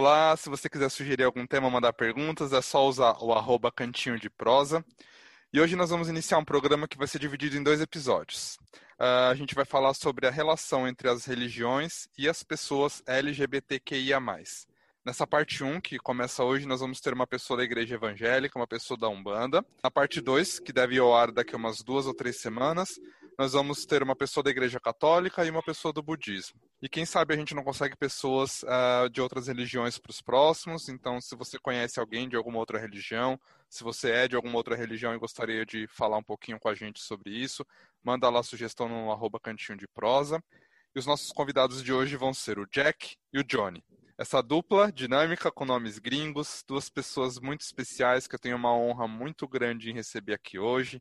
Olá, se você quiser sugerir algum tema, mandar perguntas, é só usar o arroba cantinho de prosa. E hoje nós vamos iniciar um programa que vai ser dividido em dois episódios. Uh, a gente vai falar sobre a relação entre as religiões e as pessoas LGBTQIA+. Nessa parte 1, que começa hoje, nós vamos ter uma pessoa da igreja evangélica, uma pessoa da Umbanda. Na parte 2, que deve ir ao ar daqui a umas duas ou três semanas, nós vamos ter uma pessoa da igreja católica e uma pessoa do budismo. E quem sabe a gente não consegue pessoas uh, de outras religiões para os próximos. Então, se você conhece alguém de alguma outra religião, se você é de alguma outra religião e gostaria de falar um pouquinho com a gente sobre isso, manda lá a sugestão no arroba cantinho de prosa. E os nossos convidados de hoje vão ser o Jack e o Johnny. Essa dupla dinâmica com nomes gringos, duas pessoas muito especiais que eu tenho uma honra muito grande em receber aqui hoje.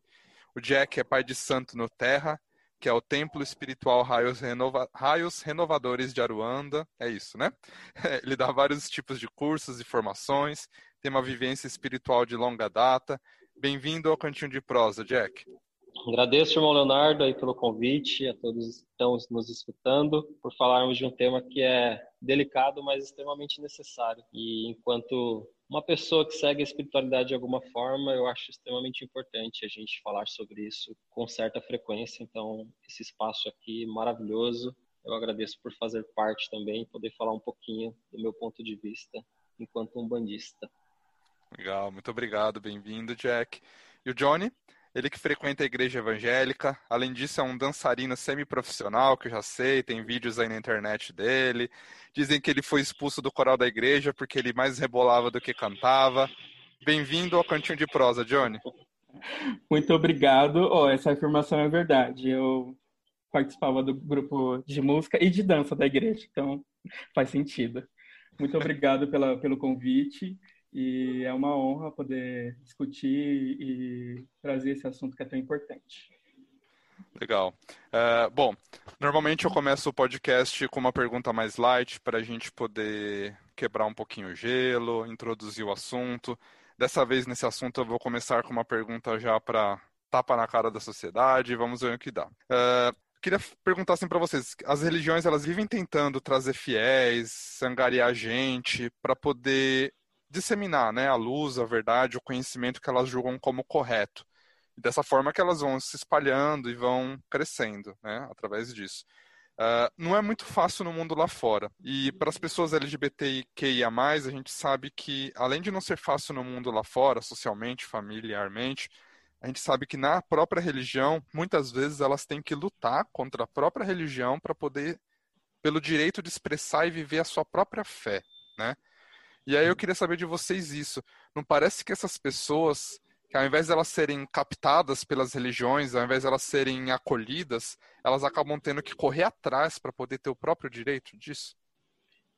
O Jack é pai de santo no Terra, que é o Templo Espiritual Raios, Renova... Raios Renovadores de Aruanda. É isso, né? Ele dá vários tipos de cursos e formações, tem uma vivência espiritual de longa data. Bem-vindo ao Cantinho de Prosa, Jack. Agradeço, irmão Leonardo, aí pelo convite, a todos que estão nos escutando, por falarmos de um tema que é delicado, mas extremamente necessário. E enquanto uma pessoa que segue a espiritualidade de alguma forma, eu acho extremamente importante a gente falar sobre isso com certa frequência. Então, esse espaço aqui maravilhoso, eu agradeço por fazer parte também, poder falar um pouquinho do meu ponto de vista enquanto um bandista. Legal, muito obrigado, bem-vindo, Jack. E o Johnny? Ele que frequenta a igreja evangélica, além disso é um dançarino semi-profissional, que eu já sei, tem vídeos aí na internet dele. Dizem que ele foi expulso do coral da igreja porque ele mais rebolava do que cantava. Bem-vindo ao Cantinho de Prosa, Johnny. Muito obrigado. Oh, essa afirmação é verdade. Eu participava do grupo de música e de dança da igreja, então faz sentido. Muito obrigado pela, pelo convite. E é uma honra poder discutir e trazer esse assunto que é tão importante. Legal. Uh, bom, normalmente eu começo o podcast com uma pergunta mais light para a gente poder quebrar um pouquinho o gelo, introduzir o assunto. Dessa vez, nesse assunto, eu vou começar com uma pergunta já para tapa na cara da sociedade. Vamos ver o que dá. Uh, queria perguntar assim para vocês: as religiões elas vivem tentando trazer fiéis, angariar gente para poder disseminar né, a luz, a verdade, o conhecimento que elas julgam como correto. E dessa forma que elas vão se espalhando e vão crescendo né, através disso. Uh, não é muito fácil no mundo lá fora. E para as pessoas LGBTQIA, a gente sabe que, além de não ser fácil no mundo lá fora, socialmente, familiarmente, a gente sabe que na própria religião, muitas vezes elas têm que lutar contra a própria religião para poder, pelo direito de expressar e viver a sua própria fé, né? E aí eu queria saber de vocês isso. Não parece que essas pessoas, que ao invés de elas serem captadas pelas religiões, ao invés de elas serem acolhidas, elas acabam tendo que correr atrás para poder ter o próprio direito disso?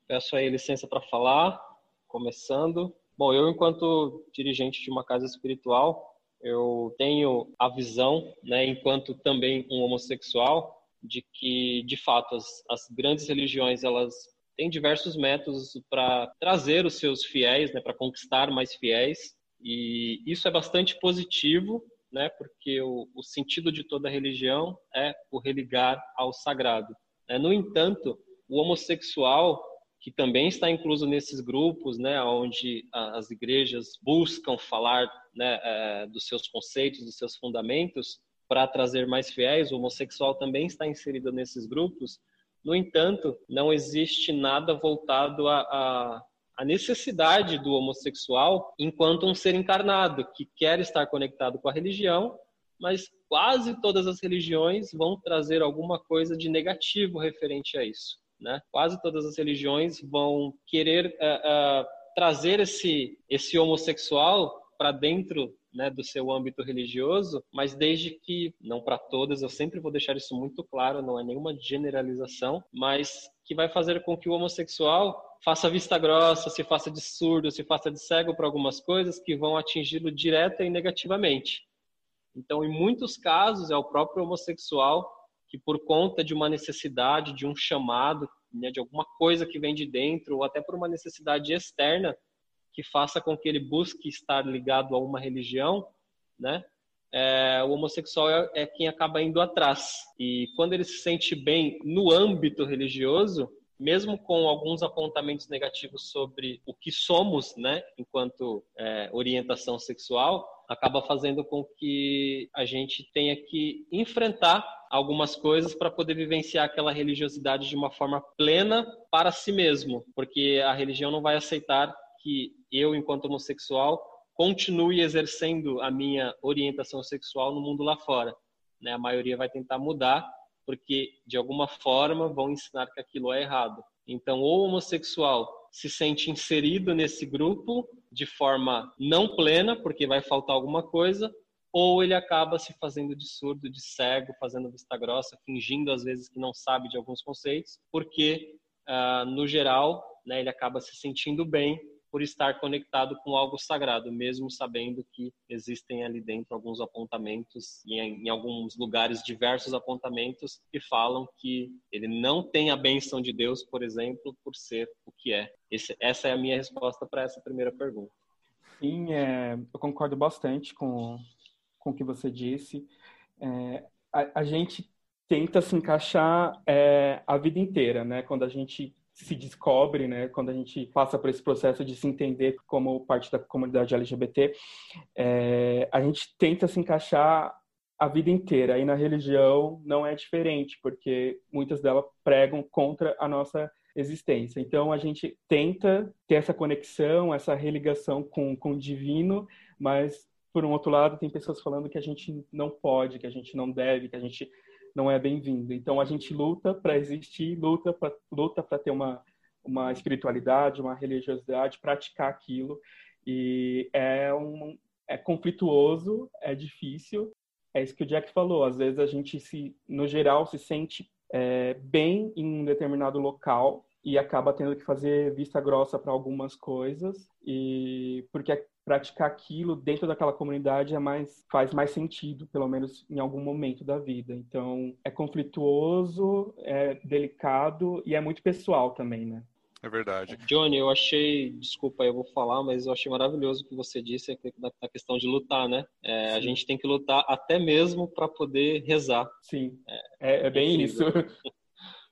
Peço aí licença para falar, começando. Bom, eu enquanto dirigente de uma casa espiritual, eu tenho a visão, né, enquanto também um homossexual, de que de fato as, as grandes religiões elas tem diversos métodos para trazer os seus fiéis, né, para conquistar mais fiéis, e isso é bastante positivo, né, porque o, o sentido de toda religião é o religar ao sagrado. Né? No entanto, o homossexual, que também está incluso nesses grupos, né, onde as igrejas buscam falar né, é, dos seus conceitos, dos seus fundamentos, para trazer mais fiéis, o homossexual também está inserido nesses grupos, no entanto, não existe nada voltado à, à, necessidade do homossexual enquanto um ser encarnado que quer estar conectado com a religião, mas quase todas as religiões vão trazer alguma coisa de negativo referente a isso. Né? Quase todas as religiões vão querer uh, uh, trazer esse, esse homossexual para dentro né, do seu âmbito religioso, mas desde que, não para todas, eu sempre vou deixar isso muito claro, não é nenhuma generalização, mas que vai fazer com que o homossexual faça vista grossa, se faça de surdo, se faça de cego para algumas coisas que vão atingi-lo direta e negativamente. Então, em muitos casos, é o próprio homossexual que, por conta de uma necessidade, de um chamado, né, de alguma coisa que vem de dentro, ou até por uma necessidade externa, que faça com que ele busque estar ligado a uma religião, né? É, o homossexual é, é quem acaba indo atrás. E quando ele se sente bem no âmbito religioso, mesmo com alguns apontamentos negativos sobre o que somos, né, enquanto é, orientação sexual, acaba fazendo com que a gente tenha que enfrentar algumas coisas para poder vivenciar aquela religiosidade de uma forma plena para si mesmo, porque a religião não vai aceitar que eu, enquanto homossexual, continue exercendo a minha orientação sexual no mundo lá fora. Né? A maioria vai tentar mudar porque de alguma forma vão ensinar que aquilo é errado. Então, ou o homossexual se sente inserido nesse grupo de forma não plena, porque vai faltar alguma coisa, ou ele acaba se fazendo de surdo, de cego, fazendo vista grossa, fingindo às vezes que não sabe de alguns conceitos, porque, uh, no geral, né, ele acaba se sentindo bem por estar conectado com algo sagrado, mesmo sabendo que existem ali dentro alguns apontamentos, e em, alguns lugares diversos apontamentos, que falam que ele não tem a benção de Deus, por exemplo, por ser o que é. Esse, essa é a minha resposta para essa primeira pergunta. Sim, é, eu concordo bastante com, com o que você disse. É, a, a, gente tenta se encaixar é, a vida inteira, né? Quando a gente se descobre, né, quando a gente passa por esse processo de se entender como parte da comunidade LGBT, é, a gente tenta se encaixar a vida inteira. E na religião não é diferente, porque muitas delas pregam contra a nossa existência. Então a gente tenta ter essa conexão, essa religação com, com o divino, mas por um outro lado tem pessoas falando que a gente não pode, que a gente não deve, que a gente não é bem-vindo. Então a gente luta para existir, luta para luta para ter uma uma espiritualidade, uma religiosidade, praticar aquilo e é um é conflituoso, é difícil. É isso que o Jack falou. Às vezes a gente se, no geral, se sente é, bem em um determinado local e acaba tendo que fazer vista grossa para algumas coisas e porque praticar aquilo dentro daquela comunidade é mais faz mais sentido, pelo menos em algum momento da vida. Então, é conflituoso, é delicado e é muito pessoal também, né? É verdade. Johnny, eu achei, desculpa, eu vou falar, mas eu achei maravilhoso o que você disse da questão de lutar, né? É, a gente tem que lutar até mesmo para poder rezar. Sim, é, é, é bem isso.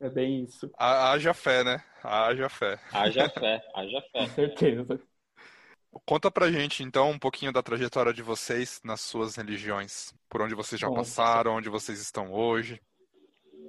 É bem isso. Haja fé, né? Haja fé. Haja fé, haja fé. Com certeza. Conta pra gente, então, um pouquinho da trajetória de vocês nas suas religiões. Por onde vocês já Bom, passaram, onde vocês estão hoje.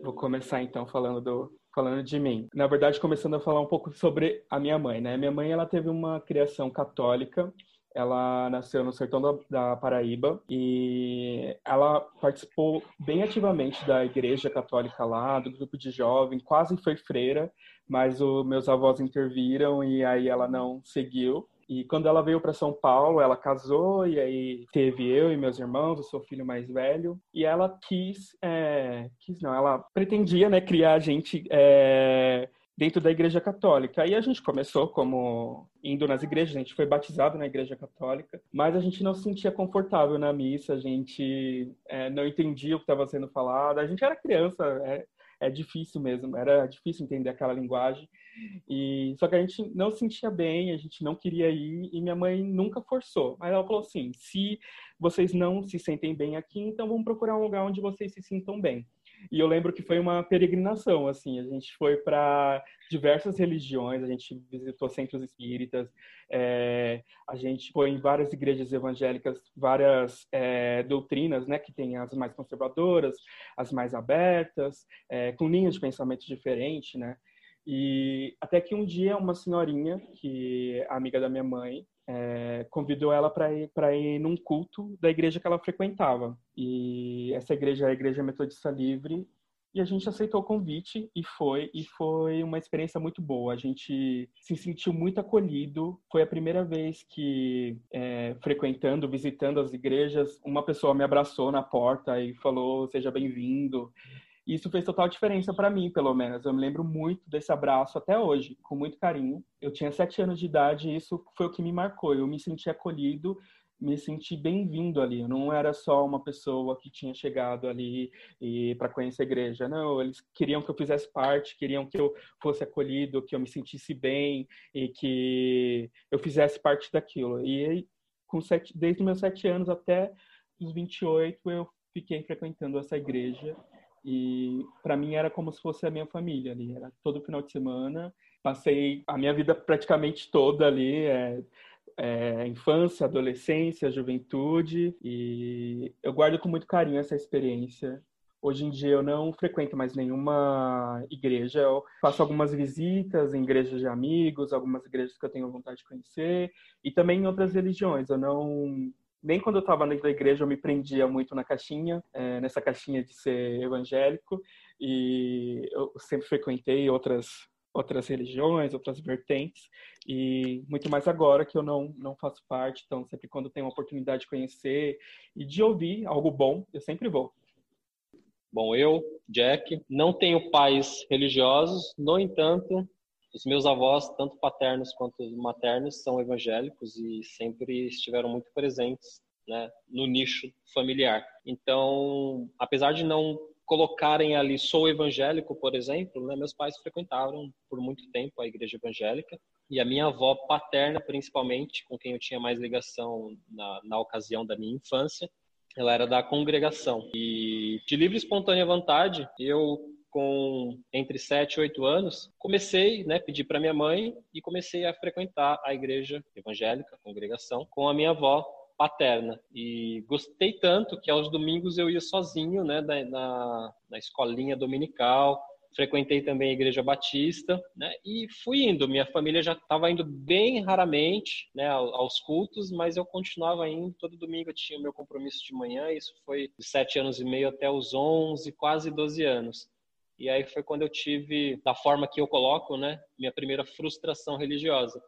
Vou começar, então, falando do, falando de mim. Na verdade, começando a falar um pouco sobre a minha mãe, né? Minha mãe, ela teve uma criação católica. Ela nasceu no sertão da, da Paraíba e ela participou bem ativamente da igreja católica lá, do grupo de jovem, quase foi freira, mas os meus avós interviram e aí ela não seguiu. E quando ela veio para São Paulo, ela casou e aí teve eu e meus irmãos, eu sou filho mais velho. E ela quis, é, quis não, ela pretendia, né, criar a gente é, dentro da Igreja Católica. Aí a gente começou como indo nas igrejas, a gente foi batizado na Igreja Católica, mas a gente não se sentia confortável na missa, a gente é, não entendia o que estava sendo falado. A gente era criança, é, é difícil mesmo, era difícil entender aquela linguagem. E só que a gente não se sentia bem, a gente não queria ir e minha mãe nunca forçou. Mas ela falou assim: se vocês não se sentem bem aqui, então vamos procurar um lugar onde vocês se sintam bem. E eu lembro que foi uma peregrinação, assim, a gente foi para diversas religiões, a gente visitou centros espíritas, é, a gente foi em várias igrejas evangélicas, várias é, doutrinas, né, que tem as mais conservadoras, as mais abertas, é, com linhas de pensamento diferentes, né, e até que um dia uma senhorinha, que é amiga da minha mãe, é, convidou ela para ir, ir num culto da igreja que ela frequentava. E essa igreja é a Igreja Metodista Livre, e a gente aceitou o convite e foi e foi uma experiência muito boa. A gente se sentiu muito acolhido. Foi a primeira vez que é, frequentando, visitando as igrejas, uma pessoa me abraçou na porta e falou: "Seja bem-vindo". Isso fez total diferença para mim, pelo menos. Eu me lembro muito desse abraço até hoje, com muito carinho. Eu tinha sete anos de idade e isso foi o que me marcou. Eu me senti acolhido me senti bem-vindo ali. Eu não era só uma pessoa que tinha chegado ali para conhecer a igreja. Não, eles queriam que eu fizesse parte, queriam que eu fosse acolhido, que eu me sentisse bem e que eu fizesse parte daquilo. E com sete, desde meus sete anos até os 28 eu fiquei frequentando essa igreja e para mim era como se fosse a minha família ali. Era todo final de semana. Passei a minha vida praticamente toda ali. É, é, infância, adolescência, juventude, e eu guardo com muito carinho essa experiência. Hoje em dia eu não frequento mais nenhuma igreja, eu faço algumas visitas em igrejas de amigos, algumas igrejas que eu tenho vontade de conhecer, e também em outras religiões. Eu não nem quando eu estava na igreja eu me prendia muito na caixinha, é, nessa caixinha de ser evangélico, e eu sempre frequentei outras outras religiões, outras vertentes, e muito mais agora que eu não, não faço parte, então sempre quando tenho a oportunidade de conhecer e de ouvir algo bom, eu sempre vou. Bom, eu, Jack, não tenho pais religiosos, no entanto, os meus avós, tanto paternos quanto maternos, são evangélicos e sempre estiveram muito presentes né, no nicho familiar. Então, apesar de não colocarem ali sou evangélico, por exemplo, né? meus pais frequentaram por muito tempo a igreja evangélica e a minha avó paterna, principalmente, com quem eu tinha mais ligação na, na ocasião da minha infância, ela era da congregação. E de livre e espontânea vontade, eu com entre 7 e 8 anos, comecei, né, pedi para minha mãe e comecei a frequentar a igreja evangélica, a congregação, com a minha avó paterna. E gostei tanto que aos domingos eu ia sozinho, né, na, na escolinha dominical. Frequentei também a Igreja Batista, né, e fui indo. Minha família já estava indo bem raramente, né, aos cultos, mas eu continuava indo. Todo domingo eu tinha meu compromisso de manhã. Isso foi de sete anos e meio até os onze, quase doze anos. E aí foi quando eu tive, da forma que eu coloco, né, minha primeira frustração religiosa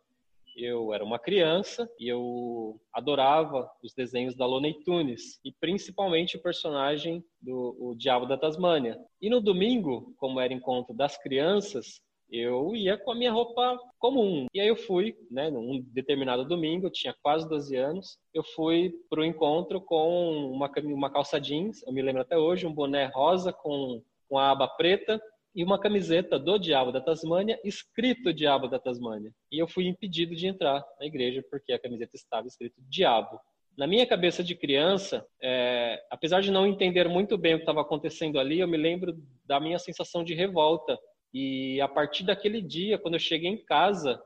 eu era uma criança e eu adorava os desenhos da Looney Tunes e principalmente o personagem do o Diabo da Tasmânia. E no domingo, como era encontro das crianças, eu ia com a minha roupa comum. E aí eu fui, né, num determinado domingo, eu tinha quase 12 anos, eu fui para o encontro com uma, uma calça jeans, eu me lembro até hoje, um boné rosa com, com a aba preta, e uma camiseta do Diabo da Tasmânia, escrito Diabo da Tasmânia. E eu fui impedido de entrar na igreja porque a camiseta estava escrito Diabo. Na minha cabeça de criança, é, apesar de não entender muito bem o que estava acontecendo ali, eu me lembro da minha sensação de revolta. E a partir daquele dia, quando eu cheguei em casa,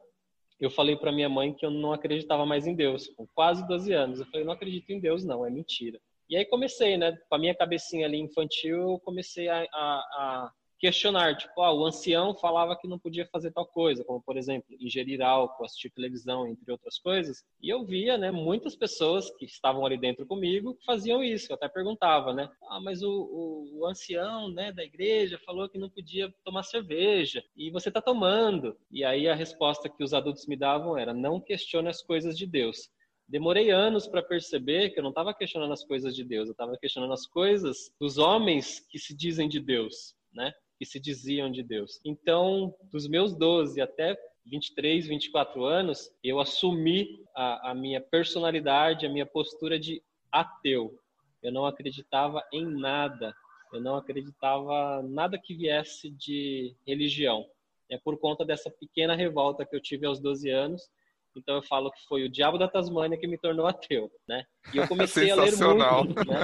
eu falei para minha mãe que eu não acreditava mais em Deus, com quase 12 anos. Eu falei, não acredito em Deus, não, é mentira. E aí comecei, né? Com a minha cabecinha ali infantil, eu comecei a, a, a questionar, tipo, ah, o ancião falava que não podia fazer tal coisa, como por exemplo, ingerir álcool, assistir televisão, entre outras coisas. E eu via, né, muitas pessoas que estavam ali dentro comigo que faziam isso. Eu até perguntava, né, ah, mas o, o, o ancião, né, da igreja falou que não podia tomar cerveja e você está tomando. E aí a resposta que os adultos me davam era: não questione as coisas de Deus. Demorei anos para perceber que eu não estava questionando as coisas de Deus, eu estava questionando as coisas dos homens que se dizem de Deus, né? que se diziam de Deus. Então, dos meus 12 até 23, 24 anos, eu assumi a, a minha personalidade, a minha postura de ateu. Eu não acreditava em nada. Eu não acreditava nada que viesse de religião. É por conta dessa pequena revolta que eu tive aos 12 anos então eu falo que foi o Diabo da Tasmânia que me tornou ateu, né? E eu comecei a ler muito, né?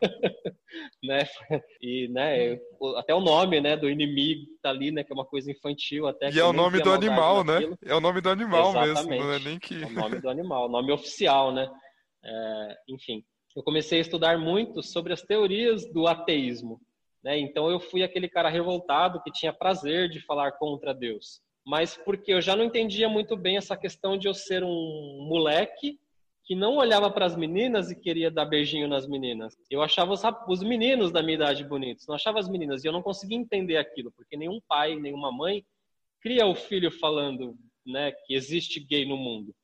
né? E, né, até o nome, né, do inimigo tá ali, né, que é uma coisa infantil até. E é o nome do animal, né? É o nome do animal Exatamente. mesmo, não é nem que... É o nome do animal, nome oficial, né? É, enfim, eu comecei a estudar muito sobre as teorias do ateísmo, né? Então eu fui aquele cara revoltado que tinha prazer de falar contra Deus mas porque eu já não entendia muito bem essa questão de eu ser um moleque que não olhava para as meninas e queria dar beijinho nas meninas. Eu achava os, os meninos da minha idade bonitos, não achava as meninas. E eu não conseguia entender aquilo, porque nenhum pai, nenhuma mãe cria o filho falando né, que existe gay no mundo.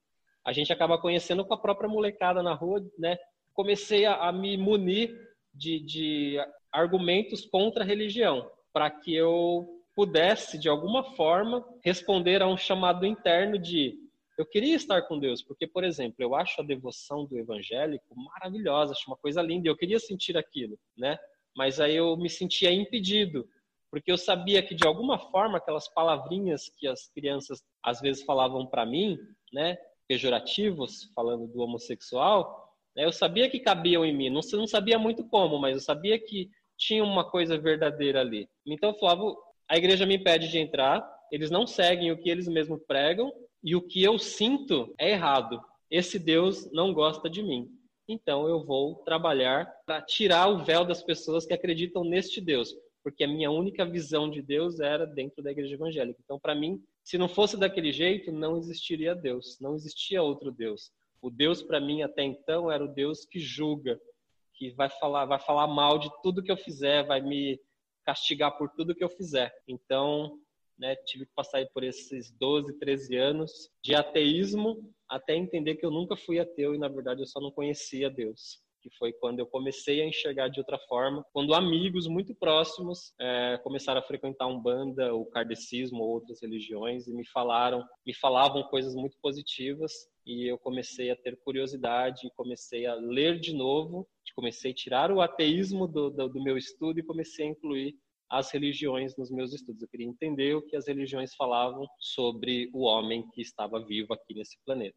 A gente acaba conhecendo com a própria molecada na rua, né? Comecei a, a me munir de, de argumentos contra a religião, para que eu pudesse, de alguma forma, responder a um chamado interno de eu queria estar com Deus, porque, por exemplo, eu acho a devoção do evangélico maravilhosa, acho uma coisa linda, eu queria sentir aquilo, né? Mas aí eu me sentia impedido, porque eu sabia que de alguma forma aquelas palavrinhas que as crianças às vezes falavam para mim, né, pejorativos, falando do homossexual, né, eu sabia que cabiam em mim, não, não sabia muito como, mas eu sabia que tinha uma coisa verdadeira ali. Então, Flávio, a igreja me impede de entrar, eles não seguem o que eles mesmos pregam, e o que eu sinto é errado. Esse Deus não gosta de mim. Então eu vou trabalhar para tirar o véu das pessoas que acreditam neste Deus, porque a minha única visão de Deus era dentro da igreja evangélica. Então, para mim, se não fosse daquele jeito, não existiria Deus, não existia outro Deus. O Deus para mim até então era o Deus que julga, que vai falar, vai falar mal de tudo que eu fizer, vai me castigar por tudo que eu fizer. Então, né, tive que passar por esses 12, 13 anos de ateísmo até entender que eu nunca fui ateu e na verdade eu só não conhecia Deus que foi quando eu comecei a enxergar de outra forma, quando amigos muito próximos é, começaram a frequentar um banda, o kardecismo ou outras religiões e me falaram, me falavam coisas muito positivas e eu comecei a ter curiosidade, comecei a ler de novo, comecei a tirar o ateísmo do, do, do meu estudo e comecei a incluir as religiões nos meus estudos. Eu queria entender o que as religiões falavam sobre o homem que estava vivo aqui nesse planeta.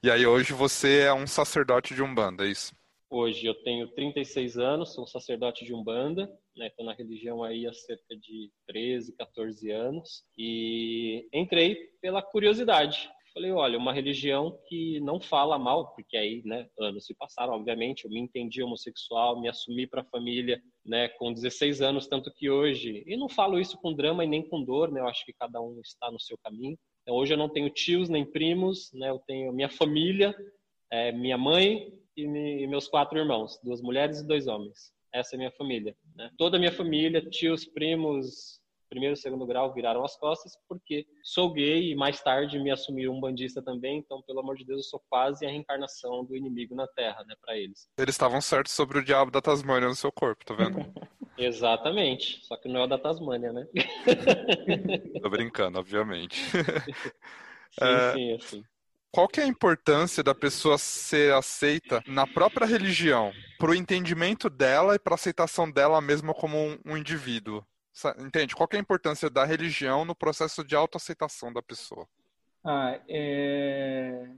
E aí hoje você é um sacerdote de Umbanda, é isso? Hoje eu tenho 36 anos, sou um sacerdote de Umbanda, né, na religião aí há cerca de 13, 14 anos e entrei pela curiosidade. Falei, olha, uma religião que não fala mal, porque aí, né, anos se passaram, obviamente, eu me entendi homossexual, me assumi para a família, né, com 16 anos, tanto que hoje, e não falo isso com drama e nem com dor, né, eu acho que cada um está no seu caminho. Então, hoje eu não tenho tios nem primos, né, eu tenho minha família, é, minha mãe e, me, e meus quatro irmãos, duas mulheres e dois homens. Essa é minha família. Né? Toda a minha família, tios, primos, primeiro e segundo grau viraram as costas porque sou gay e mais tarde me assumi um bandista também, então pelo amor de Deus eu sou quase a reencarnação do inimigo na Terra, né, para eles. Eles estavam certos sobre o diabo da Tasmânia no seu corpo, tá vendo? Exatamente, só que não é o da Tasmânia, né? Tô brincando, obviamente. sim, é... sim, assim. Qual que é a importância da pessoa ser aceita na própria religião, para o entendimento dela e para a aceitação dela mesma como um, um indivíduo? Entende? Qual é a importância da religião no processo de autoaceitação da pessoa? Ah, é...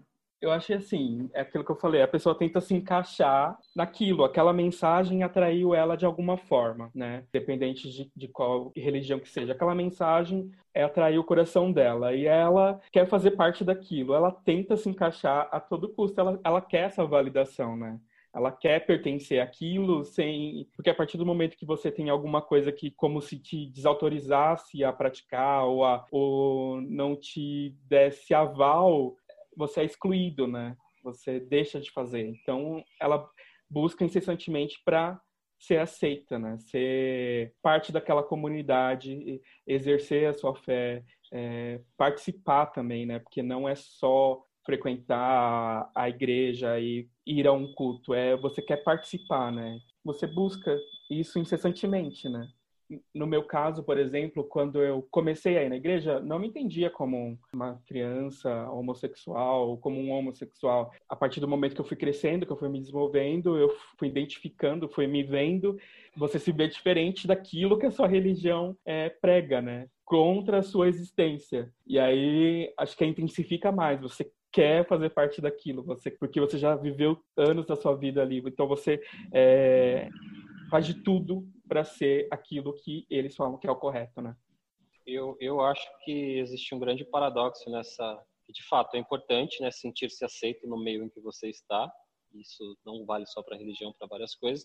Eu acho assim, é aquilo que eu falei, a pessoa tenta se encaixar naquilo, aquela mensagem atraiu ela de alguma forma, né? Independente de, de qual religião que seja. Aquela mensagem é atrair o coração dela e ela quer fazer parte daquilo, ela tenta se encaixar a todo custo, ela, ela quer essa validação, né? Ela quer pertencer àquilo sem porque a partir do momento que você tem alguma coisa que como se te desautorizasse a praticar ou, a, ou não te desse aval você é excluído né? Você deixa de fazer. Então ela busca incessantemente para ser aceita né? Ser parte daquela comunidade exercer a sua fé é, participar também né? Porque não é só frequentar a igreja e ir a um culto, é você quer participar, né? Você busca isso incessantemente, né? No meu caso, por exemplo, quando eu comecei a ir na igreja, não me entendia como uma criança homossexual, como um homossexual. A partir do momento que eu fui crescendo, que eu fui me desenvolvendo, eu fui identificando, fui me vendo, você se vê diferente daquilo que a sua religião é, prega, né? Contra a sua existência. E aí, acho que intensifica mais. Você quer fazer parte daquilo, você, porque você já viveu anos da sua vida ali, então você é, faz de tudo para ser aquilo que eles falam que é o correto, né? Eu, eu acho que existe um grande paradoxo nessa, de fato é importante, né, sentir-se aceito no meio em que você está. Isso não vale só para religião, para várias coisas.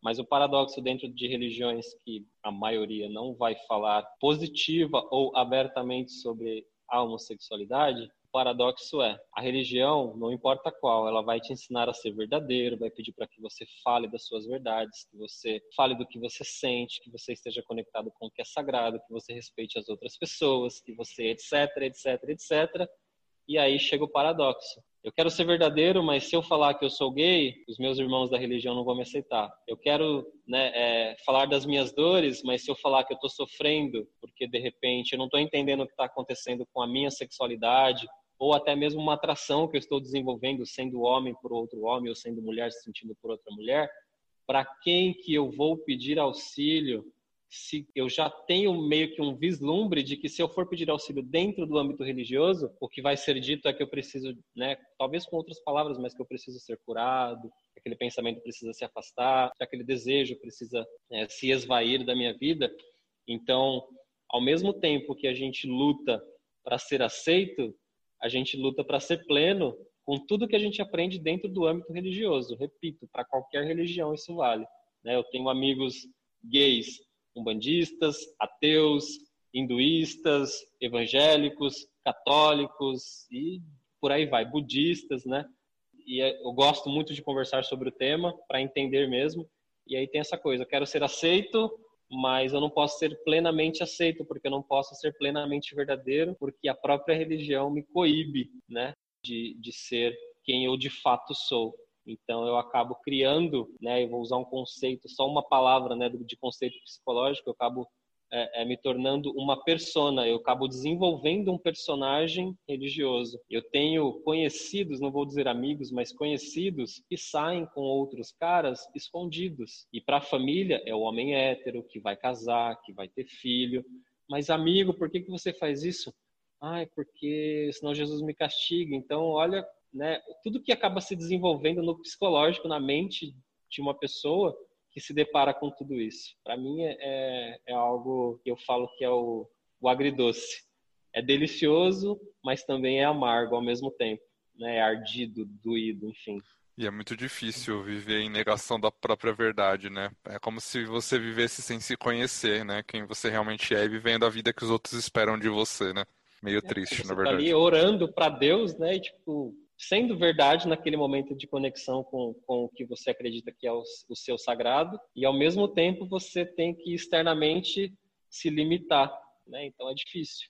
Mas o paradoxo dentro de religiões que a maioria não vai falar positiva ou abertamente sobre a homossexualidade O paradoxo é, a religião, não importa qual, ela vai te ensinar a ser verdadeiro, vai pedir para que você fale das suas verdades, que você fale do que você sente, que você esteja conectado com o que é sagrado, que você respeite as outras pessoas, que você etc, etc, etc. E aí chega o paradoxo. Eu quero ser verdadeiro, mas se eu falar que eu sou gay, os meus irmãos da religião não vão me aceitar. Eu quero né, é, falar das minhas dores, mas se eu falar que eu estou sofrendo, porque de repente eu não estou entendendo o que está acontecendo com a minha sexualidade, ou até mesmo uma atração que eu estou desenvolvendo sendo homem por outro homem ou sendo mulher se sentindo por outra mulher, para quem que eu vou pedir auxílio se eu já tenho meio que um vislumbre de que se eu for pedir auxílio dentro do âmbito religioso, o que vai ser dito é que eu preciso, né, talvez com outras palavras, mas que eu preciso ser curado, que aquele pensamento precisa se afastar, que aquele desejo precisa né, se esvair da minha vida. Então, ao mesmo tempo que a gente luta para ser aceito, a gente luta para ser pleno com tudo que a gente aprende dentro do âmbito religioso. Repito, para qualquer religião isso vale. Né? Eu tenho amigos gays, umbandistas, ateus, hinduístas, evangélicos, católicos e por aí vai, budistas, né? E é, eu gosto muito de conversar sobre o tema para entender mesmo. E aí tem essa coisa, eu quero ser aceito, mas eu não posso ser plenamente aceito, porque eu não posso ser plenamente verdadeiro, porque a própria religião me coíbe, né, de, de ser quem eu de fato sou. Então eu acabo criando, né, eu vou usar um conceito, só uma palavra, né, de conceito psicológico, eu acabo é, é, me tornando uma persona, eu acabo desenvolvendo um personagem religioso. Eu tenho conhecidos, não vou dizer amigos, mas conhecidos que saem com outros caras escondidos. E para a família é o homem hétero que vai casar, que vai ter filho. Mas amigo, por que, que você faz isso? Ai, porque senão Jesus me castiga. Então, olha, né, tudo que acaba se desenvolvendo no psicológico, na mente de uma pessoa, que se depara com tudo isso. Para mim é, é, é, algo que eu falo que é o, o agridoce. É delicioso, mas também é amargo ao mesmo tempo. Né? É ardido, doído, enfim. E é muito difícil viver em negação da própria verdade, né? É como se você vivesse sem se conhecer, né? Quem você realmente é e vivendo a vida que os outros esperam de você, né? Meio é, triste, na verdade. Tá ali orando para Deus, né? E, tipo, sendo verdade naquele momento de conexão com, com o que você acredita que é o, o seu sagrado, e ao mesmo tempo você tem que externamente se limitar, né? Então é difícil.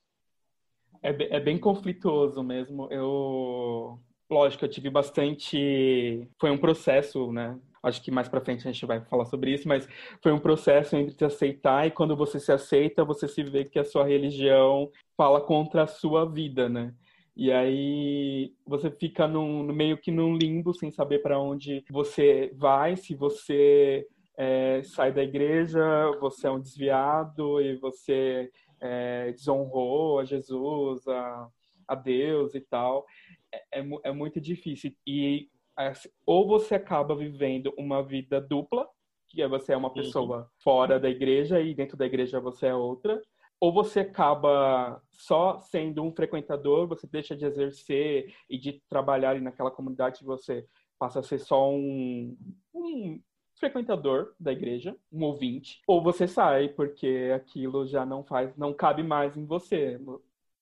É, é bem conflituoso mesmo. Eu, lógico, eu tive bastante. Foi um processo, né? Acho que mais para frente a gente vai falar sobre isso, mas foi um processo entre te aceitar e quando você se aceita, você se vê que a sua religião fala contra a sua vida, né? E aí você fica num, meio que num limbo sem saber para onde você vai, se você é, sai da igreja, você é um desviado e você é, desonrou a Jesus, a, a Deus e tal. É, é, é muito difícil. E assim, ou você acaba vivendo uma vida dupla, que é você é uma uhum. pessoa uhum. fora da igreja e dentro da igreja você é outra, ou você acaba só sendo um frequentador, você deixa de exercer e de trabalhar ali naquela comunidade, você passa a ser só um, um frequentador da igreja, um ouvinte, ou você sai porque aquilo já não faz, não cabe mais em você.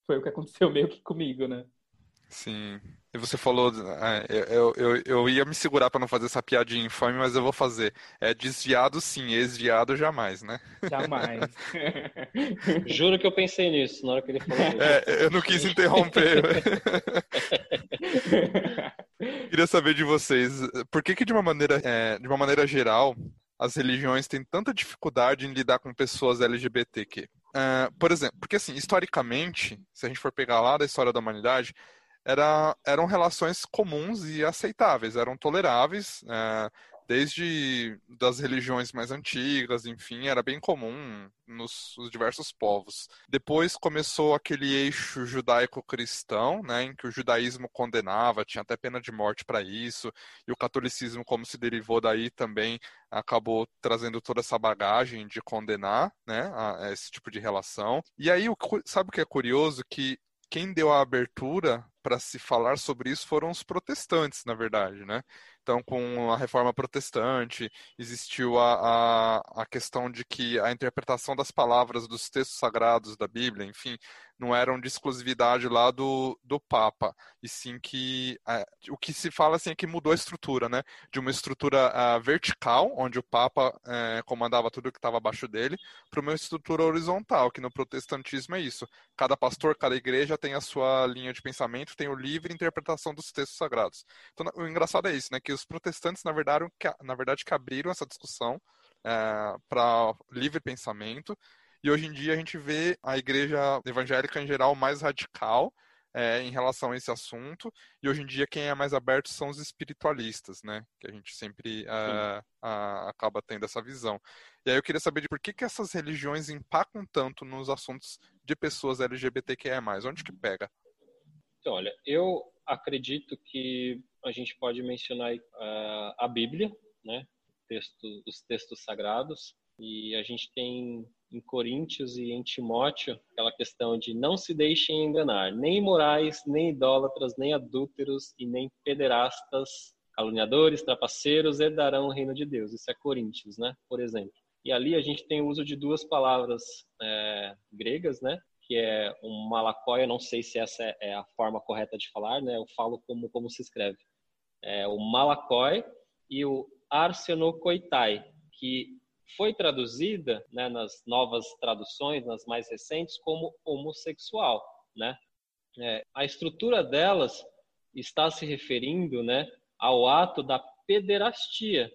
Foi o que aconteceu meio que comigo, né? Sim. E você falou, é, eu, eu, eu ia me segurar para não fazer essa piadinha infame, mas eu vou fazer. É desviado sim, desviado jamais, né? Jamais. Juro que eu pensei nisso na hora que ele falou. É, eu não quis interromper. Queria saber de vocês, por que que de uma maneira, é, de uma maneira geral, as religiões têm tanta dificuldade em lidar com pessoas LGBTQ? Uh, por exemplo, porque assim, historicamente, se a gente for pegar lá da história da humanidade, era, eram relações comuns e aceitáveis, eram toleráveis, é, desde das religiões mais antigas, enfim, era bem comum nos, nos diversos povos. Depois começou aquele eixo judaico-cristão, né, em que o judaísmo condenava, tinha até pena de morte para isso, e o catolicismo, como se derivou daí, também acabou trazendo toda essa bagagem de condenar, né, a, a esse tipo de relação. E aí, o, sabe o que é curioso? Que quem deu a abertura para se falar sobre isso foram os protestantes, na verdade, né? Então, com a reforma protestante, existiu a, a, a, questão de que a interpretação das palavras dos textos sagrados da Bíblia, enfim, não eram de exclusividade lá do, do Papa, e sim que é, o que se fala assim é que mudou a estrutura, né? De uma estrutura uh, vertical, onde o Papa é, comandava tudo que estava abaixo dele, para uma estrutura horizontal, que no protestantismo é isso. Cada pastor, cada igreja tem a sua linha de pensamento, tem o livre interpretação dos textos sagrados. Então, o engraçado é isso, né? Que os protestantes, na verdade, na verdade que abriram essa discussão é, para livre pensamento, e hoje em dia a gente vê a igreja evangélica em geral mais radical é, em relação a esse assunto. E hoje em dia quem é mais aberto são os espiritualistas, né? Que a gente sempre é, a, acaba tendo essa visão. E aí eu queria saber de por que, que essas religiões impactam tanto nos assuntos de pessoas LGBTQIA+. Onde que pega? Então, olha, eu acredito que a gente pode mencionar uh, a Bíblia, né? Texto, os textos sagrados. E a gente tem em Coríntios e em Timóteo aquela questão de não se deixem enganar, nem morais, nem idólatras, nem adúlteros e nem pederastas, caluniadores, trapaceiros herdarão o reino de Deus. Isso é Coríntios, né? Por exemplo. E ali a gente tem o uso de duas palavras é, gregas, né? Que é um malacóia, não sei se essa é a forma correta de falar, né? Eu falo como, como se escreve. É o malacói e o arsenocoitai, que foi traduzida né, nas novas traduções, nas mais recentes, como homossexual. Né? É, a estrutura delas está se referindo né, ao ato da pederastia.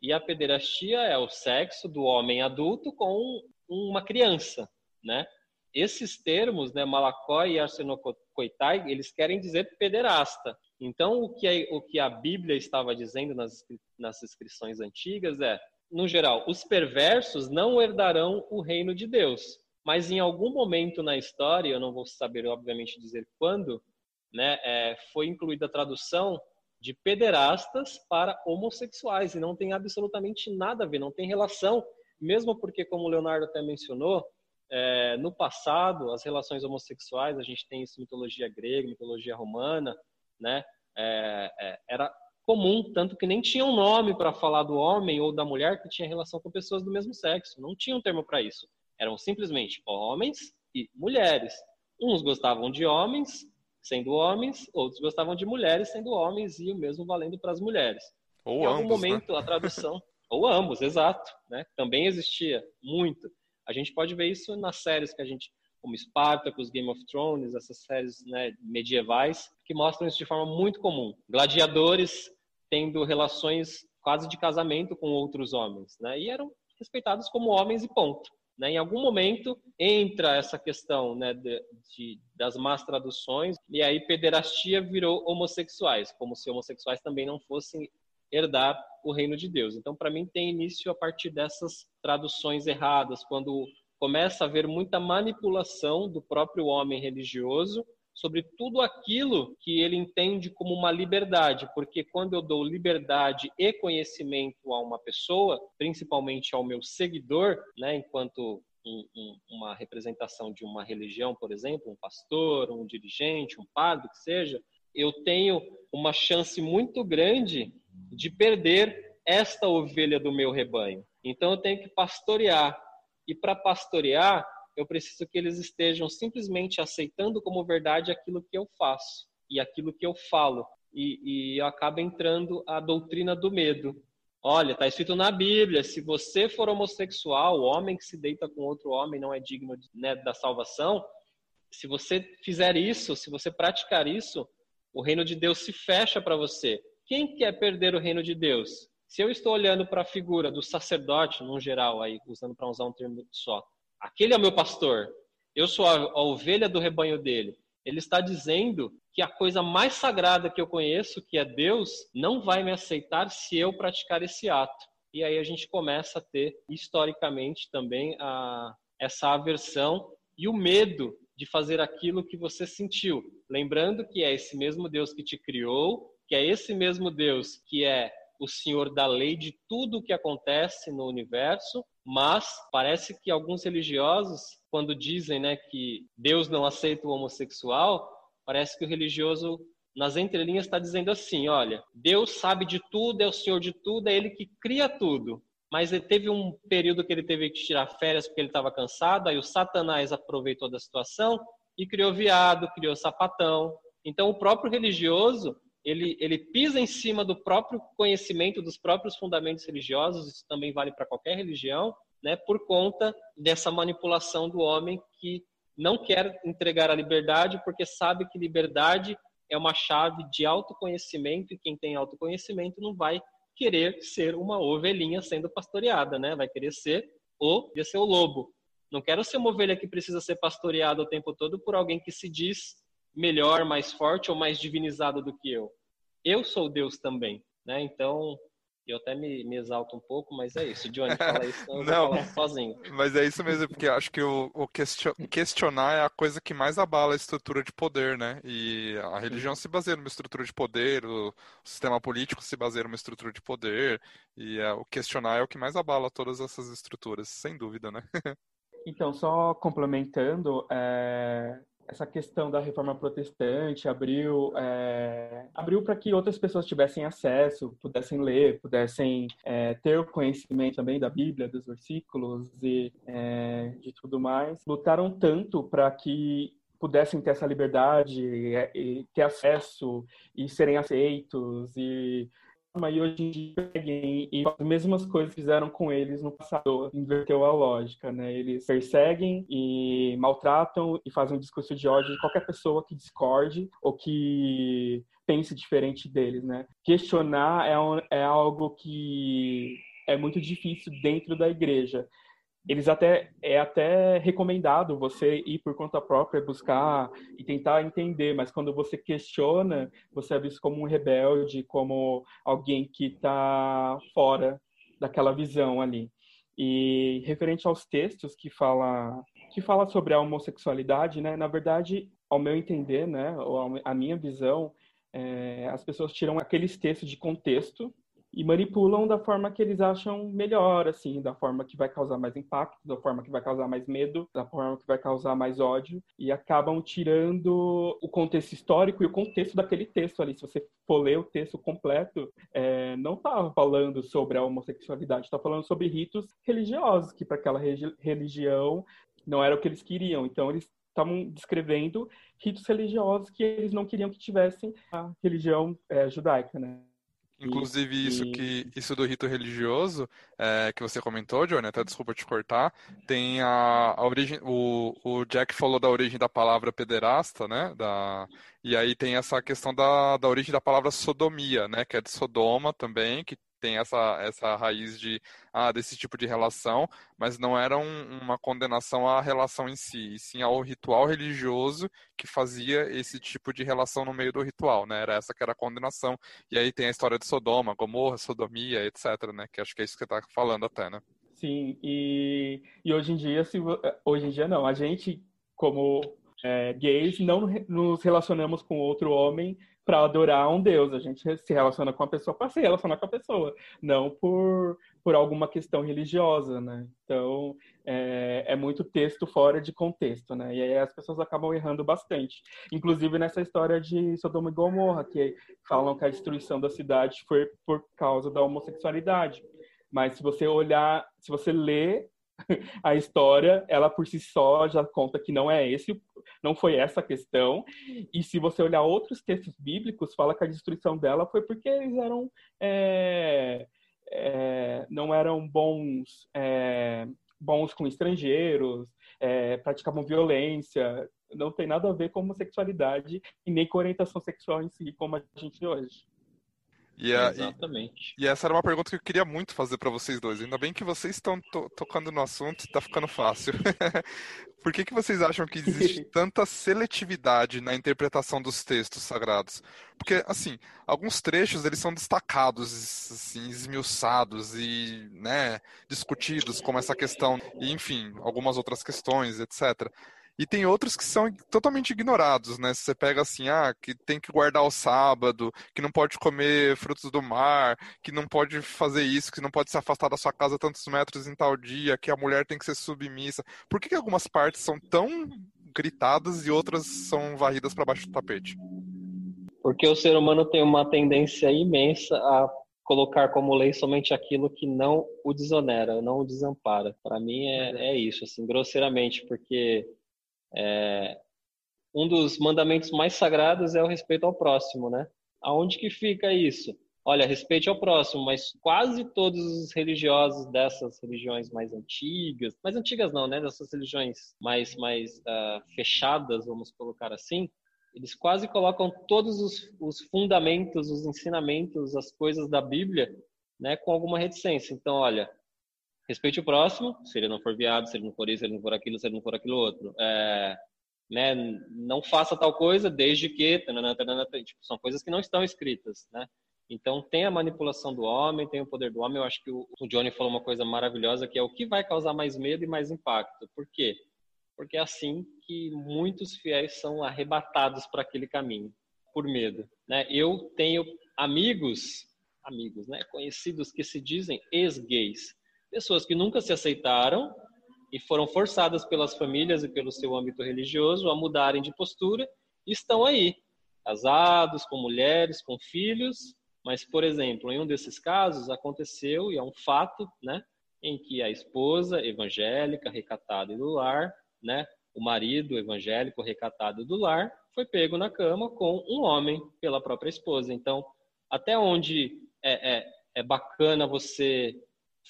E a pederastia é o sexo do homem adulto com uma criança. Né? Esses termos, né, malacói e arsenocoitai, eles querem dizer pederasta. Então, o que a, o que a Bíblia estava dizendo nas, nas inscrições antigas é no geral, os perversos não herdarão o reino de Deus. Mas em algum momento na história, eu não vou saber, obviamente, dizer quando, né, é, foi incluída a tradução de pederastas para homossexuais, e não tem absolutamente nada a ver, não tem relação, mesmo porque, como o Leonardo até mencionou, é, no passado, as relações homossexuais, a gente tem isso mitologia grega, mitologia romana, né, é, é era comum, tanto que nem tinha um nome para falar do homem ou da mulher que tinha relação com pessoas do mesmo sexo. Não tinha um termo para isso. Eram simplesmente homens e mulheres. Uns gostavam de homens, sendo homens, outros gostavam de mulheres, sendo homens, e o mesmo valendo para as mulheres. Ou em ambos, algum momento, né? a tradução. ou ambos, exato. Né? Também existia muito. A gente pode ver isso nas séries que a gente como Spartacus, Game of Thrones, essas séries né, medievais, que mostram isso de forma muito comum. Gladiadores tendo relações quase de casamento com outros homens, né? E eram respeitados como homens e ponto. Né? Em algum momento entra essa questão né, de, de, das más traduções e aí pederastia virou homossexuais, como se homossexuais também não fossem herdar o reino de Deus. Então, para mim, tem início a partir dessas traduções erradas, quando começa a haver muita manipulação do próprio homem religioso sobre tudo aquilo que ele entende como uma liberdade, porque quando eu dou liberdade e conhecimento a uma pessoa, principalmente ao meu seguidor, né, enquanto um, um, uma representação de uma religião, por exemplo, um pastor, um dirigente, um padre, que seja, eu tenho uma chance muito grande de perder esta ovelha do meu rebanho. Então eu tenho que pastorear. E para pastorear, eu preciso que eles estejam simplesmente aceitando como verdade aquilo que eu faço e aquilo que eu falo. E, e entrando a doutrina do medo. Olha, está escrito na Bíblia: se você for homossexual, o homem que se deita com outro homem não é digno né, da salvação. Se você fizer isso, se você praticar isso, o reino de Deus se fecha para você. Quem quer perder o reino de Deus? Se eu estou olhando para a figura do sacerdote, no geral, aí usando para usar um termo só, Aquele é o meu pastor. Eu sou a, a ovelha do rebanho dele. Ele está dizendo que a coisa mais sagrada que eu conheço, que é Deus, não vai me aceitar se eu praticar esse ato. E aí a gente começa a ter, historicamente, também a, essa aversão e o medo de fazer aquilo que você sentiu. Lembrando que é esse mesmo Deus que te criou, que é esse mesmo Deus que é o Senhor da lei de tudo o que acontece no universo, mas parece que alguns religiosos, quando dizem né, que Deus não aceita o homossexual, Parece que o religioso, nas entrelinhas, está dizendo assim: olha, Deus sabe de tudo, é o Senhor de tudo, é Ele que cria tudo. Mas ele teve um período que ele teve que tirar férias porque ele estava cansado, aí o Satanás aproveitou da situação e criou viado, criou sapatão. Então, o próprio religioso, ele, ele pisa em cima do próprio conhecimento, dos próprios fundamentos religiosos, isso também vale para qualquer religião, né, por conta dessa manipulação do homem que não quer entregar a liberdade porque sabe que liberdade é uma chave de autoconhecimento e quem tem autoconhecimento não vai querer ser uma ovelhinha sendo pastoreada, né? Vai querer ser o, ser o lobo. Não quero ser uma ovelha que precisa ser pastoreada o tempo todo por alguém que se diz melhor, mais forte ou mais divinizado do que eu. Eu sou Deus também, né? Então, eu até me, me, exalto um pouco, mas é isso. Johnny fala isso, então eu não, vou falar sozinho. Mas é isso mesmo, porque acho que o, o, questionar é a coisa que mais abala a estrutura de poder, né? E a religião se baseia numa estrutura de poder, o sistema político se baseia numa estrutura de poder, e é, o questionar é o que mais abala todas essas estruturas, sem dúvida, né? Então, só complementando, é, essa questão da reforma protestante abriu é, abriu para que outras pessoas tivessem acesso, pudessem ler, pudessem é, ter o conhecimento também da Bíblia, dos versículos e é, de tudo mais. Lutaram tanto para que pudessem ter essa liberdade e, e ter acesso e serem aceitos e e hoje em dia e as mesmas coisas fizeram com eles no passado, inverteu a lógica, né? Eles perseguem e maltratam e fazem um discurso de ódio de qualquer pessoa que discorde ou que pense diferente deles, né? Questionar é, um, é algo que é muito difícil dentro da igreja eles até é até recomendado você ir por conta própria buscar e tentar entender, mas quando você questiona, você é visto como um rebelde, como alguém que está fora daquela visão ali. E referente aos textos que fala que fala sobre a homossexualidade, né? Na verdade, ao meu entender, né, ou a minha visão, é, as pessoas tiram aqueles textos de contexto e manipulam da forma que eles acham melhor, assim, da forma que vai causar mais impacto, da forma que vai causar mais medo, da forma que vai causar mais ódio, e acabam tirando o contexto histórico e o contexto daquele texto ali. Se você for ler o texto completo, é, não está falando sobre a homossexualidade, está falando sobre ritos religiosos, que para aquela religião não era o que eles queriam. Então, eles estavam descrevendo ritos religiosos que eles não queriam que tivessem a religião é, judaica, né? Inclusive, isso que isso do rito religioso é, que você comentou, Johnny, até desculpa te cortar, tem a, a origem. O, o Jack falou da origem da palavra pederasta, né? Da, e aí tem essa questão da, da origem da palavra sodomia, né? Que é de Sodoma também, que tem essa, essa raiz de ah, desse tipo de relação, mas não era um, uma condenação à relação em si, e sim ao ritual religioso que fazia esse tipo de relação no meio do ritual, né? Era essa que era a condenação. E aí tem a história de Sodoma, Gomorra, Sodomia, etc, né? Que acho que é isso que você está falando até, né? Sim, e, e hoje em dia, se, hoje em dia não, a gente como é, gays não nos relacionamos com outro homem para adorar um Deus. A gente se relaciona com a pessoa para se relacionar com a pessoa, não por, por alguma questão religiosa, né? Então, é, é, muito texto fora de contexto, né? E aí as pessoas acabam errando bastante. Inclusive nessa história de Sodoma e Gomorra, que falam que a destruição da cidade foi por causa da homossexualidade. Mas se você olhar, se você ler a história, ela por si só já conta que não é esse, não foi essa a questão. E se você olhar outros textos bíblicos, fala que a destruição dela foi porque eles eram é, é, não eram bons é, bons com estrangeiros, é, praticavam violência. Não tem nada a ver com homossexualidade e nem com orientação sexual em si, como a gente hoje. E, a, Exatamente. E, e, essa era uma pergunta que eu queria muito fazer para vocês dois. Ainda bem que vocês estão to tocando no assunto, está ficando fácil. Por que, que vocês acham que existe tanta seletividade na interpretação dos textos sagrados? Porque, assim, alguns trechos eles são destacados, assim, esmiuçados e né, discutidos, como essa questão, e, enfim, algumas outras questões, etc. E tem outros que são totalmente ignorados, né? Você pega assim, ah, que tem que guardar o sábado, que não pode comer frutos do mar, que não pode fazer isso, que não pode se afastar da sua casa tantos metros em tal dia, que a mulher tem que ser submissa. Por que, que algumas partes são tão gritadas e outras são varridas para baixo do tapete? Porque o ser humano tem uma tendência imensa a colocar como lei somente aquilo que não o desonera, não o desampara. Para mim é, é, isso, assim, grosseiramente, porque é, um dos mandamentos mais sagrados é o respeito ao próximo, né? Aonde que fica isso? Olha, respeite ao próximo, mas quase todos os religiosos dessas religiões mais antigas, mais antigas não, né? Dessas religiões mais mais uh, fechadas, vamos colocar assim, eles quase colocam todos os, os, fundamentos, os ensinamentos, as coisas da Bíblia, né, com alguma reticência. Então, olha, respeite o próximo, se ele não for viado, se ele não for isso, se ele não for aquilo, se ele não for aquilo outro. É, né, não faça tal coisa desde que... Tanana, tanana, tipo, são coisas que não estão escritas, né? Então, tem a manipulação do homem, tem o poder do homem. Eu acho que o, Johnny falou uma coisa maravilhosa, que é o que vai causar mais medo e mais impacto. Por quê? porque é assim que muitos fiéis são arrebatados para aquele caminho, por medo. Né? Eu tenho amigos, amigos, né, conhecidos que se dizem ex-gays, pessoas que nunca se aceitaram e foram forçadas pelas famílias e pelo seu âmbito religioso a mudarem de postura, e estão aí, casados, com mulheres, com filhos, mas, por exemplo, em um desses casos aconteceu, e é um fato, né, em que a esposa evangélica, recatada e do lar, né, o marido evangélico recatado do lar foi pego na cama com um homem pela própria esposa. Então, até onde é, é, é bacana você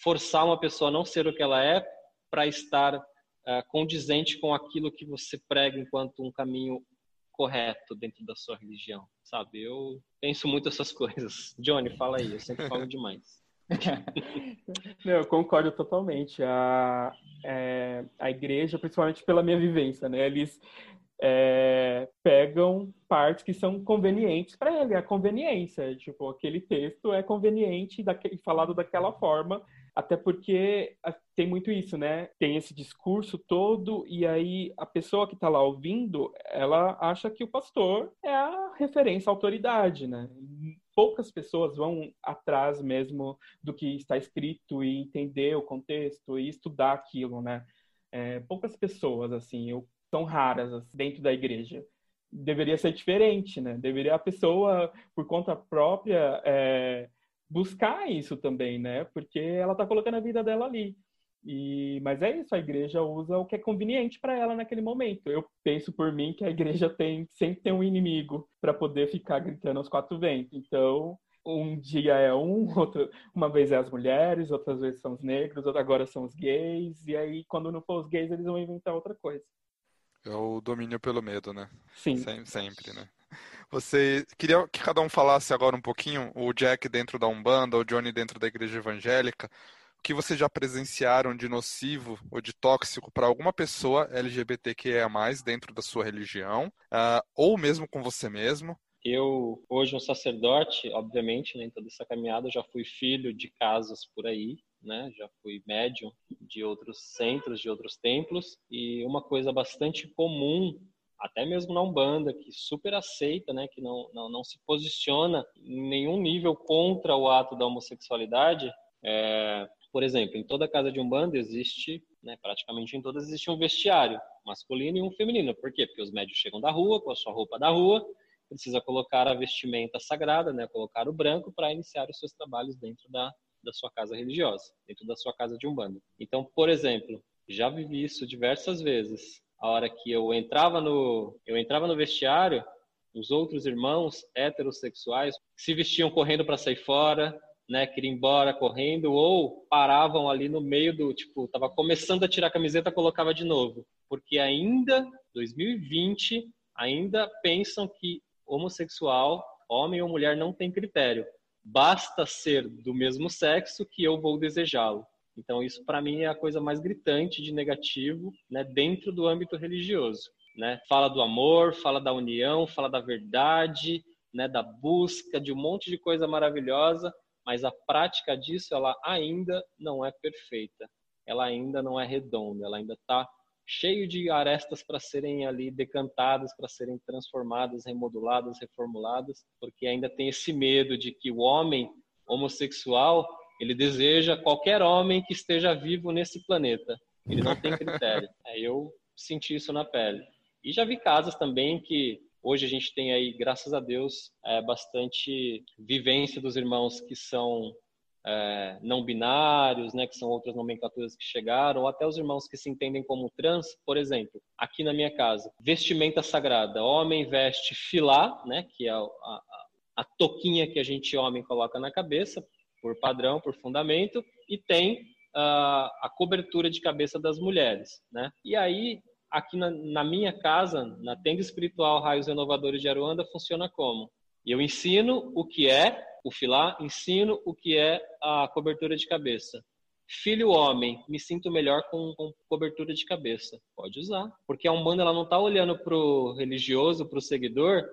forçar uma pessoa a não ser o que ela é para estar é, condizente com aquilo que você prega enquanto um caminho correto dentro da sua religião, sabe? Eu penso muito essas coisas. Johnny, fala aí, eu sempre falo demais. Não, eu concordo totalmente. A, é, a igreja, principalmente pela minha vivência, né? Eles é, pegam partes que são convenientes para ele, a conveniência. Tipo, aquele texto é conveniente daquele, falado daquela forma, até porque tem muito isso, né? Tem esse discurso todo, e aí a pessoa que está lá ouvindo, ela acha que o pastor é a referência, a autoridade, né? poucas pessoas vão atrás mesmo do que está escrito e entender o contexto e estudar aquilo, né? É, poucas pessoas, assim, eu, são raras assim, dentro da igreja. Deveria ser diferente, né? Deveria a pessoa, por conta própria, é, buscar isso também, né? Porque ela está colocando a vida dela ali. E, mas é isso, a igreja usa o que é conveniente para ela naquele momento. Eu penso por mim que a igreja tem sempre tem um inimigo para poder ficar gritando aos quatro ventos. Então, um dia é um, outro, uma vez é as mulheres, outras vezes são os negros, agora são os gays, e aí quando não for os gays eles vão inventar outra coisa. É o domínio pelo medo, né? Sim. Sempre, né? Você queria que cada um falasse agora um pouquinho, o Jack dentro da Umbanda, o Johnny dentro da igreja evangélica, o que vocês já presenciaram de nocivo ou de tóxico para alguma pessoa LGBTQIA+, dentro da sua religião, uh, ou mesmo com você mesmo? Eu, hoje um sacerdote, obviamente, né, em toda essa caminhada, já fui filho de casas por aí, né? Já fui médium de outros centros, de outros templos, e uma coisa bastante comum até mesmo na Umbanda, que super aceita, né, que não, não, não se posiciona em nenhum nível contra o ato da homossexualidade, é, por exemplo, em toda casa de Umbanda existe, né, praticamente em todas, existe um vestiário masculino e um feminino. Por quê? Porque os médios chegam da rua, com a sua roupa da rua, precisa colocar a vestimenta sagrada, né, colocar o branco para iniciar os seus trabalhos dentro da, da sua casa religiosa, dentro da sua casa de Umbanda. Então, por exemplo, já vivi isso diversas vezes. A hora que eu entrava no, eu entrava no vestiário, os outros irmãos heterossexuais se vestiam correndo para sair fora, né, queria ir embora correndo, ou paravam ali no meio do, tipo, tava começando a tirar a camiseta, colocava de novo. Porque ainda, 2020, ainda pensam que homossexual, homem ou mulher, não tem critério. Basta ser do mesmo sexo que eu vou desejá-lo. Então, isso para mim é a coisa mais gritante de negativo né, dentro do âmbito religioso. Né? Fala do amor, fala da união, fala da verdade, né, da busca de um monte de coisa maravilhosa, mas a prática disso ela ainda não é perfeita, ela ainda não é redonda, ela ainda está cheio de arestas para serem ali decantadas, para serem transformadas, remoduladas, reformuladas, porque ainda tem esse medo de que o homem homossexual ele deseja qualquer homem que esteja vivo nesse planeta. Ele não tem critério. É, eu senti isso na pele. E já vi casas também que hoje a gente tem aí, graças a Deus, é, bastante vivência dos irmãos que são é, não binários, né, que são outras nomenclaturas que chegaram, ou até os irmãos que se entendem como trans, por exemplo, aqui na minha casa, vestimenta sagrada, homem veste filá, né, que é a, a, a toquinha que a gente homem coloca na cabeça, por padrão, por fundamento, e tem uh, a cobertura de cabeça das mulheres, né? E aí aqui na, na, minha casa, na tenda espiritual Raios Renovadores de Aruanda, funciona como? Eu ensino o que é o filá, ensino o que é a cobertura de cabeça. Filho homem, me sinto melhor com, com cobertura de cabeça. Pode usar. Porque a Umbanda ela não está olhando para o religioso, para o seguidor,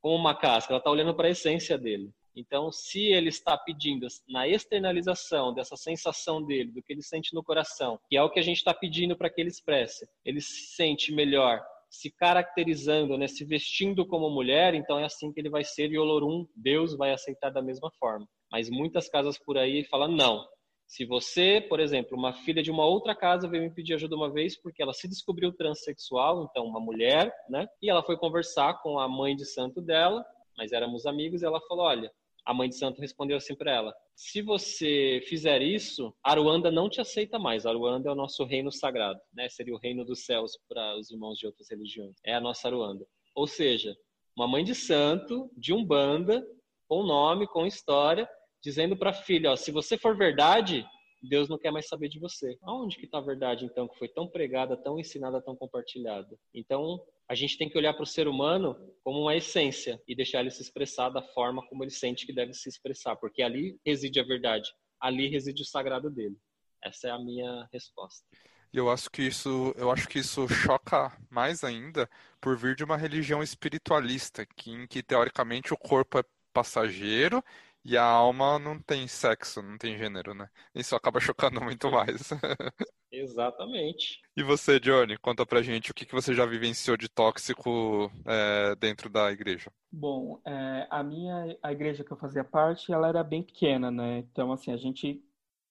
como uma casca, ela está olhando para a essência dele. Então, se ele está pedindo na externalização dessa sensação dele, do que ele sente no coração, que é o que a gente está pedindo para que ele expresse, ele se sente melhor se caracterizando, né, se vestindo como mulher, então é assim que ele vai ser e Olorum, Deus vai aceitar da mesma forma. Mas muitas casas por aí falam não. Se você, por exemplo, uma filha de uma outra casa veio me pedir ajuda uma vez porque ela se descobriu transexual, então uma mulher, né? E ela foi conversar com a mãe de santo dela, mas éramos amigos, e ela falou: "Olha, a mãe de santo respondeu assim para ela: se você fizer isso, Aruanda não te aceita mais. Aruanda é o nosso reino sagrado, né? Seria o reino dos céus para os irmãos de outras religiões. É a nossa Aruanda. Ou seja, uma mãe de santo, de umbanda, com nome, com história, dizendo para a filha: ó, se você for verdade, Deus não quer mais saber de você. Aonde que está a verdade, então, que foi tão pregada, tão ensinada, tão compartilhada? Então, a gente tem que olhar para o ser humano como uma essência e deixar ele se expressar da forma como ele sente que deve se expressar, porque ali reside a verdade, ali reside o sagrado dele. Essa é a minha resposta. Eu acho que isso, eu acho que isso choca mais ainda por vir de uma religião espiritualista, que, em que teoricamente o corpo é passageiro e a alma não tem sexo, não tem gênero, né? Isso acaba chocando muito mais. Exatamente. E você, Johnny, conta pra gente o que, que você já vivenciou de tóxico é, dentro da igreja. Bom, é, a minha a igreja que eu fazia parte, ela era bem pequena, né? Então, assim, a gente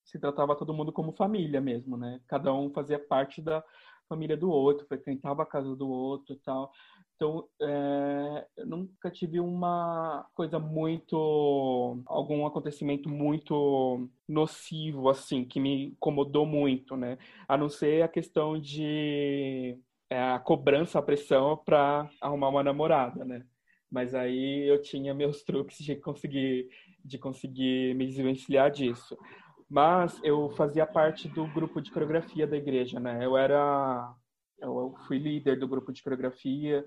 se tratava todo mundo como família mesmo, né? Cada um fazia parte da família do outro, frequentava a casa do outro e tal. Então, é, eu nunca tive uma coisa muito. algum acontecimento muito nocivo, assim, que me incomodou muito, né? A não ser a questão de. É, a cobrança, a pressão para arrumar uma namorada, né? Mas aí eu tinha meus truques de conseguir, de conseguir me desvencilhar disso. Mas eu fazia parte do grupo de coreografia da igreja, né? Eu era. Eu fui líder do grupo de coreografia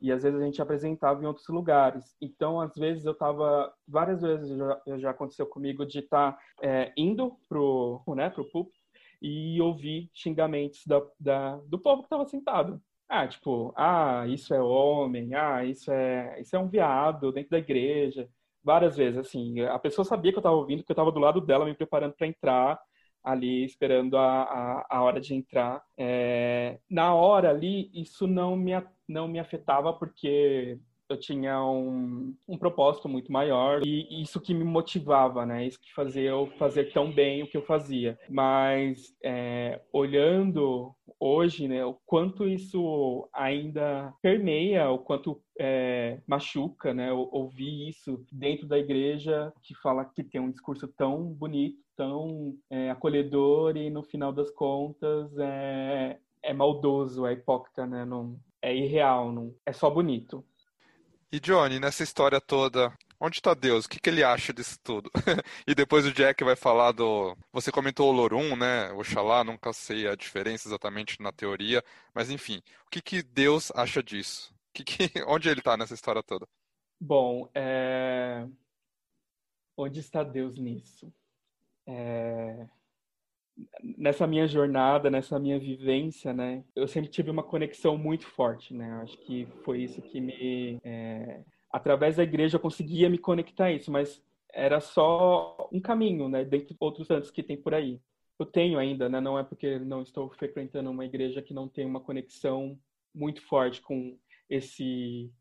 e às vezes a gente apresentava em outros lugares. Então, às vezes eu estava, várias vezes já, já, aconteceu comigo de estar tá, é, indo pro, né, pro púlpito e ouvir xingamentos da, da do povo que estava sentado. Ah, tipo, ah, isso é homem, ah, isso é, isso é um viado dentro da igreja. Várias vezes, assim, a pessoa sabia que eu estava ouvindo, que eu estava do lado dela me preparando para entrar ali esperando a, a, a hora de entrar. É, na hora ali, isso não me, não me afetava porque eu tinha um, um propósito muito maior e isso que me motivava, né? Isso que fazia eu fazer tão bem o que eu fazia. Mas é, olhando hoje, né, o quanto isso ainda permeia, o quanto é, machuca, né? Ouvir isso dentro da igreja que fala que tem um discurso tão bonito, tão é, acolhedor e no final das contas é, é maldoso, é hipócrita, né? Não, é irreal, não, é só bonito. E Johnny, nessa história toda, onde está Deus? O que, que ele acha disso tudo? e depois o Jack vai falar do. Você comentou o Lorum, né? Oxalá, nunca sei a diferença exatamente na teoria, mas enfim, o que, que Deus acha disso? Que que... Onde ele está nessa história toda? Bom, é... onde está Deus nisso? É... Nessa minha jornada, nessa minha vivência, né, eu sempre tive uma conexão muito forte, né. Acho que foi isso que me, é... através da igreja, eu conseguia me conectar a isso, mas era só um caminho, né, dentre outros tantos que tem por aí. Eu tenho ainda, né, não é porque não estou frequentando uma igreja que não tem uma conexão muito forte com esse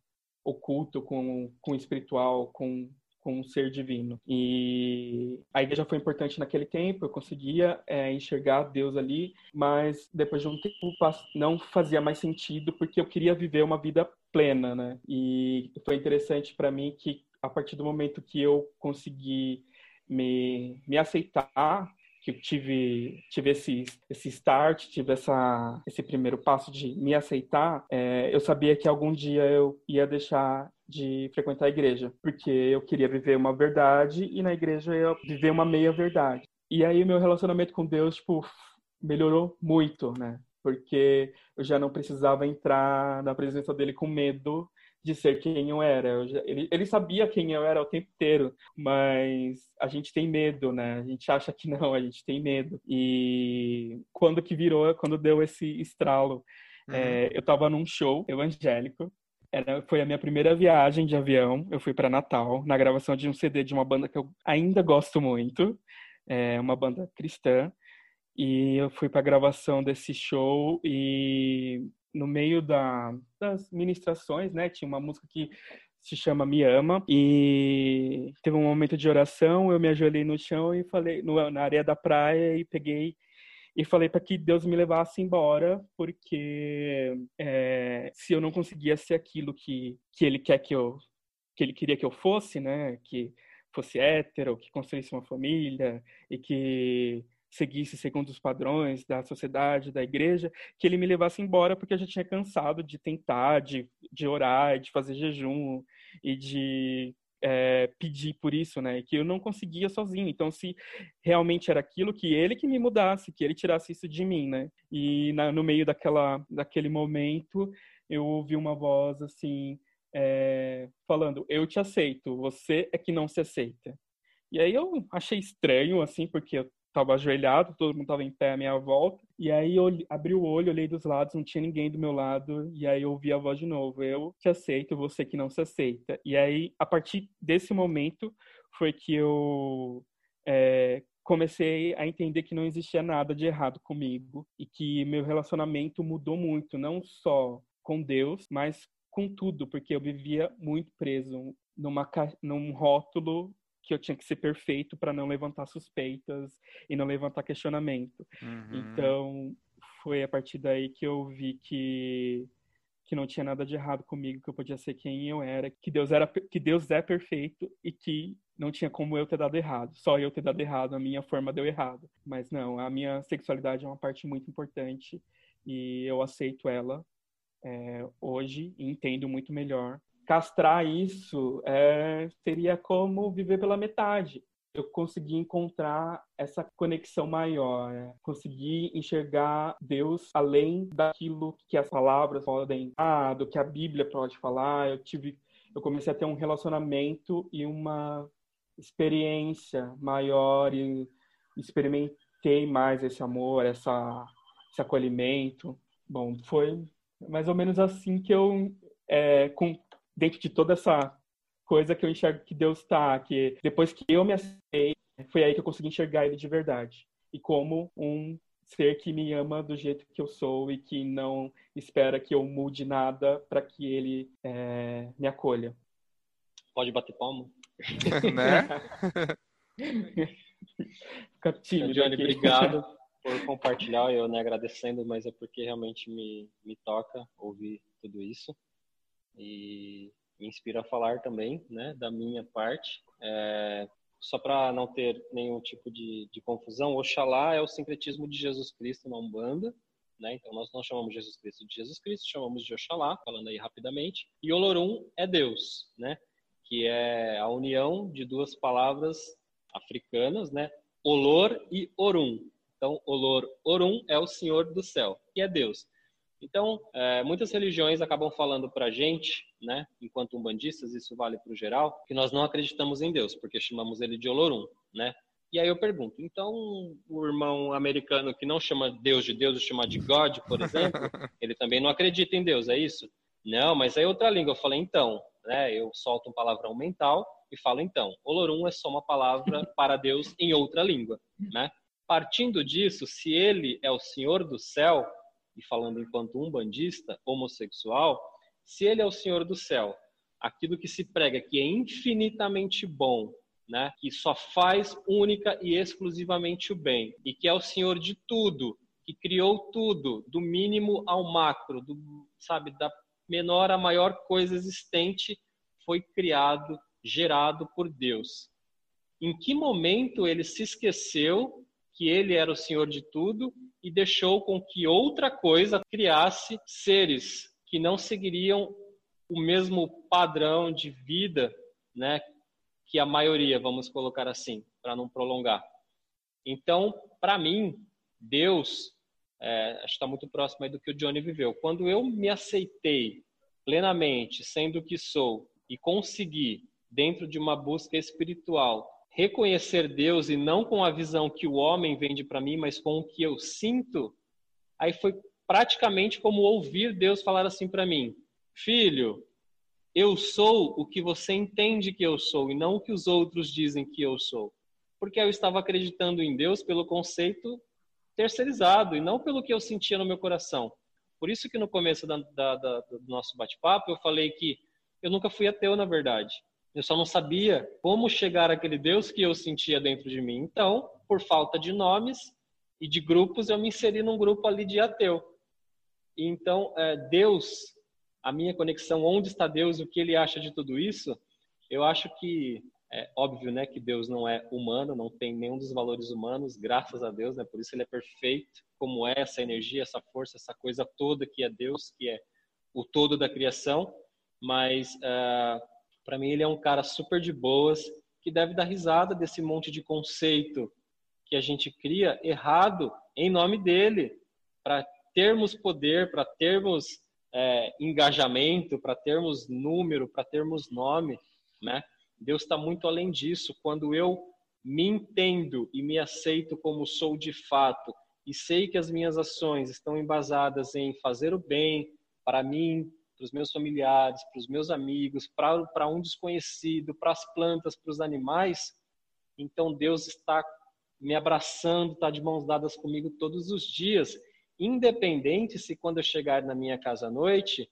oculto, com, com o espiritual, com com um ser divino. E a igreja foi importante naquele tempo, eu conseguia é, enxergar Deus ali, mas depois de um tempo não fazia mais sentido porque eu queria viver uma vida plena, né? E foi interessante para mim que a partir do momento que eu consegui me, me aceitar que eu tive, tive esse, esse start, tive essa, esse primeiro passo de me aceitar, é, eu sabia que algum dia eu ia deixar de frequentar a igreja, porque eu queria viver uma verdade e na igreja eu ia viver uma meia verdade. E aí o meu relacionamento com Deus, tipo, melhorou muito, né? Porque eu já não precisava entrar na presença dele com medo de ser quem eu era. Eu já, ele, ele sabia quem eu era o tempo inteiro, mas a gente tem medo, né? A gente acha que não, a gente tem medo. E quando que virou, quando deu esse estralo, uhum. é, eu estava num show evangélico. Era, foi a minha primeira viagem de avião. Eu fui para Natal, na gravação de um CD de uma banda que eu ainda gosto muito, é uma banda cristã. E eu fui para a gravação desse show e no meio da, das ministrações, né? Tinha uma música que se chama Me Ama e teve um momento de oração, eu me ajoelhei no chão e falei no, na areia da praia e peguei e falei para que Deus me levasse embora, porque é, se eu não conseguia ser aquilo que, que Ele quer que eu que Ele queria que eu fosse, né, que fosse hétero, que construísse uma família e que seguisse segundo os padrões da sociedade, da igreja, que ele me levasse embora porque eu já tinha cansado de tentar, de, de orar, de fazer jejum e de é, pedir por isso, né? Que eu não conseguia sozinho. Então, se realmente era aquilo, que ele que me mudasse, que ele tirasse isso de mim, né? E na, no meio daquela, daquele momento, eu ouvi uma voz assim, é, falando: Eu te aceito, você é que não se aceita. E aí eu achei estranho, assim, porque eu estava ajoelhado, todo mundo estava em pé à minha volta. E aí eu abri o olho, olhei dos lados, não tinha ninguém do meu lado. E aí eu ouvi a voz de novo: Eu te aceito, você que não se aceita. E aí, a partir desse momento, foi que eu é, comecei a entender que não existia nada de errado comigo e que meu relacionamento mudou muito, não só com Deus, mas com tudo, porque eu vivia muito preso numa, num rótulo que eu tinha que ser perfeito para não levantar suspeitas e não levantar questionamento. Uhum. Então, foi a partir daí que eu vi que que não tinha nada de errado comigo, que eu podia ser quem eu era, que Deus era que Deus é perfeito e que não tinha como eu ter dado errado, só eu ter dado errado, a minha forma deu errado. Mas não, a minha sexualidade é uma parte muito importante e eu aceito ela é, hoje e entendo muito melhor castrar isso é, seria como viver pela metade. Eu consegui encontrar essa conexão maior, né? consegui enxergar Deus além daquilo que as palavras podem do que a Bíblia pode falar. Eu tive, eu comecei a ter um relacionamento e uma experiência maior e experimentei mais esse amor, essa, esse acolhimento. Bom, foi mais ou menos assim que eu é, com, dentro de toda essa coisa que eu enxergo que Deus está, que depois que eu me aceitei, foi aí que eu consegui enxergar Ele de verdade. E como um ser que me ama do jeito que eu sou e que não espera que eu mude nada para que Ele é, me acolha. Pode bater palma? né? Fica tímido Johnny, aqui. obrigado por compartilhar, eu né, agradecendo, mas é porque realmente me, me toca ouvir tudo isso e me inspira a falar também, né, da minha parte. É, só para não ter nenhum tipo de, de, confusão, Oxalá é o sincretismo de Jesus Cristo na Umbanda, né? Então nós não chamamos Jesus Cristo de Jesus Cristo, chamamos de Oxalá, falando aí rapidamente. E Olorum é Deus, né? Que é a união de duas palavras africanas, né? Olor e Orum. Então, Olor, Orum é o Senhor do céu, que é Deus. Então, é, muitas religiões acabam falando para a gente, né, enquanto umbandistas, isso vale para o geral, que nós não acreditamos em Deus, porque chamamos ele de Olorum, né? E aí eu pergunto, então o irmão americano que não chama Deus de Deus, chama de God, por exemplo, ele também não acredita em Deus, é isso? Não, mas aí outra língua, eu falei então, né? Eu solto um palavrão mental e falo então. Olorum é só uma palavra para Deus em outra língua, né? Partindo disso, se ele é o Senhor do céu, e falando enquanto um bandista homossexual, se ele é o Senhor do céu, aquilo que se prega que é infinitamente bom, né? Que só faz única e exclusivamente o bem e que é o Senhor de tudo, que criou tudo, do mínimo ao macro, do, sabe, da menor à maior coisa existente, foi criado, gerado por Deus. Em que momento ele se esqueceu que ele era o Senhor de tudo e deixou com que outra coisa criasse seres que não seguiriam o mesmo padrão de vida, né, que a maioria, vamos colocar assim, para não prolongar. Então, para mim, Deus, é, acho que está muito próximo do que o Johnny viveu. Quando eu me aceitei plenamente, sendo o que sou, e consegui, dentro de uma busca espiritual, reconhecer Deus e não com a visão que o homem vende para mim, mas com o que eu sinto, aí foi praticamente como ouvir Deus falar assim para mim: Filho, eu sou o que você entende que eu sou e não o que os outros dizem que eu sou. Porque eu estava acreditando em Deus pelo conceito terceirizado e não pelo que eu sentia no meu coração. Por isso que no começo da, da, da, do nosso bate-papo eu falei que eu nunca fui ateu, na verdade. Eu só não sabia como chegar àquele Deus que eu sentia dentro de mim. Então, por falta de nomes e de grupos, eu me inseri num grupo ali de ateu. Então, é, Deus, a minha conexão, onde está Deus, o que ele acha de tudo isso, eu acho que é óbvio, né, que Deus não é humano, não tem nenhum dos valores humanos, graças a Deus, né? Por isso ele é perfeito, como é essa energia, essa força, essa coisa toda que é Deus, que é o todo da criação. Mas uh, para mim, ele é um cara super de boas, que deve dar risada desse monte de conceito que a gente cria errado em nome dele, para termos poder, para termos é, engajamento, para termos número, para termos nome, né? Deus está muito além disso. Quando eu me entendo e me aceito como sou de fato e sei que as minhas ações estão embasadas em fazer o bem para mim, para os meus familiares, para os meus amigos, para um desconhecido, para as plantas, para os animais, então Deus está me abraçando, está de mãos dadas comigo todos os dias, independente se quando eu chegar na minha casa à noite,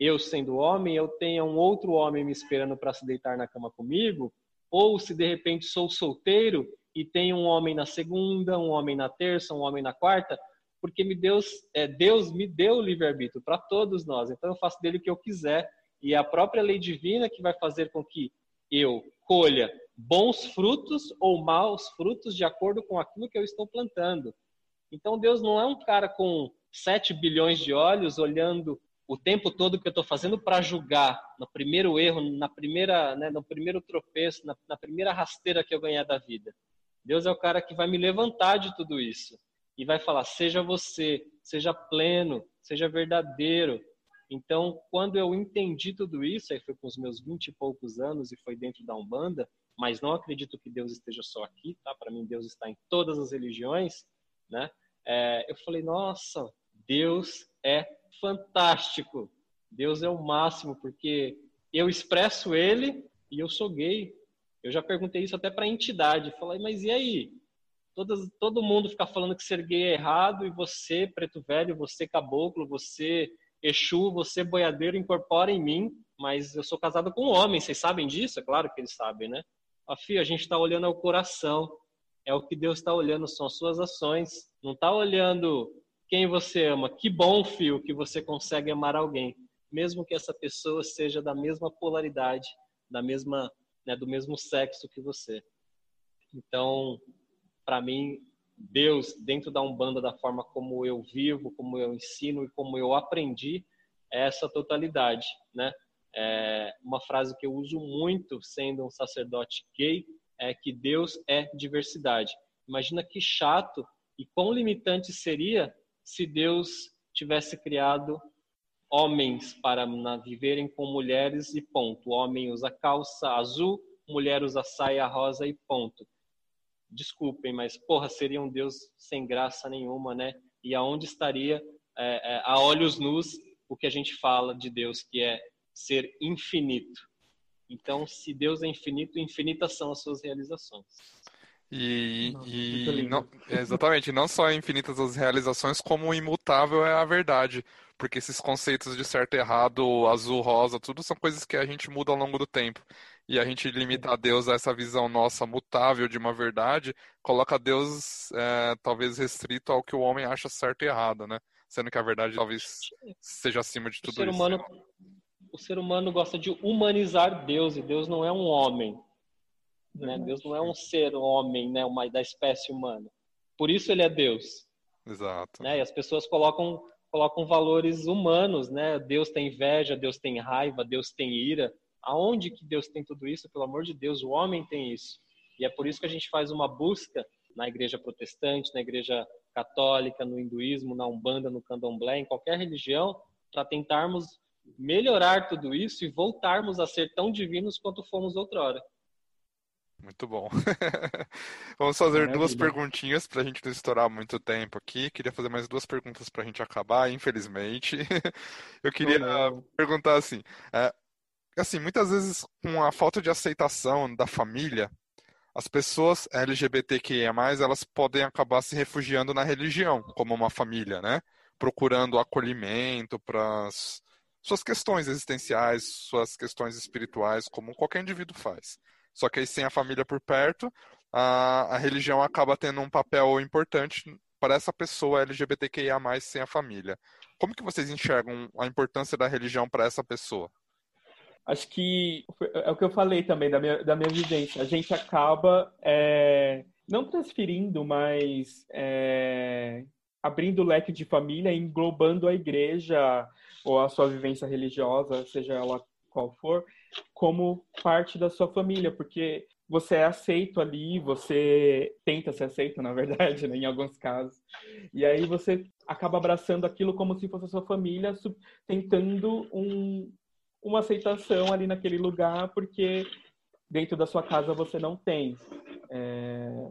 eu sendo homem, eu tenha um outro homem me esperando para se deitar na cama comigo, ou se de repente sou solteiro e tenho um homem na segunda, um homem na terça, um homem na quarta, porque me Deus, é, Deus me deu o livre-arbítrio para todos nós. Então eu faço dele o que eu quiser e é a própria lei divina que vai fazer com que eu colha bons frutos ou maus frutos de acordo com aquilo que eu estou plantando. Então Deus não é um cara com 7 bilhões de olhos olhando o tempo todo que eu estou fazendo para julgar no primeiro erro, na primeira, né, no primeiro tropeço, na, na primeira rasteira que eu ganhar da vida. Deus é o cara que vai me levantar de tudo isso e vai falar: seja você, seja pleno, seja verdadeiro. Então, quando eu entendi tudo isso, aí foi com os meus vinte e poucos anos e foi dentro da Umbanda, mas não acredito que Deus esteja só aqui, tá? Para mim, Deus está em todas as religiões, né? É, eu falei: nossa, Deus é fantástico. Deus é o máximo, porque eu expresso Ele e eu sou gay. Eu já perguntei isso até para a entidade. Falei, mas e aí? Todas, todo mundo fica falando que ser gay é errado e você, preto velho, você caboclo, você Exu, você boiadeiro, incorpora em mim, mas eu sou casado com um homem, vocês sabem disso? É claro que eles sabem, né? A filha, a gente está olhando ao coração, é o que Deus está olhando, são as suas ações, não está olhando quem você ama. Que bom, filho, que você consegue amar alguém, mesmo que essa pessoa seja da mesma polaridade, da mesma, né, do mesmo sexo que você. Então, para mim, Deus, dentro da Umbanda, da forma como eu vivo, como eu ensino e como eu aprendi, é essa totalidade, né? É uma frase que eu uso muito sendo um sacerdote gay é que Deus é diversidade. Imagina que chato e quão limitante seria se Deus tivesse criado homens para viverem com mulheres e ponto. O homem usa calça azul, mulher usa saia rosa e ponto desculpem, mas porra, seria um Deus sem graça nenhuma, né? E aonde estaria é, é, a olhos nus o que a gente fala de Deus, que é ser infinito. Então, se Deus é infinito, infinitas são as suas realizações. E, e não, exatamente, não só infinitas as realizações, como imutável é a verdade. Porque esses conceitos de certo e errado, azul, rosa, tudo são coisas que a gente muda ao longo do tempo. E a gente limita a Deus a essa visão nossa mutável de uma verdade, coloca Deus é, talvez restrito ao que o homem acha certo e errado, né? Sendo que a verdade talvez seja acima de tudo o ser isso. Humano, o ser humano gosta de humanizar Deus, e Deus não é um homem. Né? Deus não é um ser homem, né? Uma, da espécie humana. Por isso ele é Deus. Exato. Né? E as pessoas colocam, colocam valores humanos, né? Deus tem inveja, Deus tem raiva, Deus tem ira. Aonde que Deus tem tudo isso? Pelo amor de Deus, o homem tem isso. E é por isso que a gente faz uma busca na igreja protestante, na igreja católica, no hinduísmo, na umbanda, no candomblé, em qualquer religião, para tentarmos melhorar tudo isso e voltarmos a ser tão divinos quanto fomos outrora. Muito bom. Vamos fazer Maravilha. duas perguntinhas para a gente não estourar muito tempo aqui. Queria fazer mais duas perguntas para a gente acabar, infelizmente. Eu queria perguntar assim: é, assim, muitas vezes com a falta de aceitação da família, as pessoas LGBTQIA+, elas podem acabar se refugiando na religião, como uma família, né? Procurando acolhimento para suas questões existenciais, suas questões espirituais, como qualquer indivíduo faz. Só que aí sem a família por perto, a, a religião acaba tendo um papel importante para essa pessoa LGBTQIA+, sem a família. Como que vocês enxergam a importância da religião para essa pessoa? Acho que é o que eu falei também da minha, da minha vivência. A gente acaba é, não transferindo, mas é, abrindo o leque de família, englobando a igreja ou a sua vivência religiosa, seja ela qual for, como parte da sua família, porque você é aceito ali, você tenta ser aceito, na verdade, né, em alguns casos. E aí você acaba abraçando aquilo como se fosse a sua família, tentando um, uma aceitação ali naquele lugar, porque dentro da sua casa você não tem. É...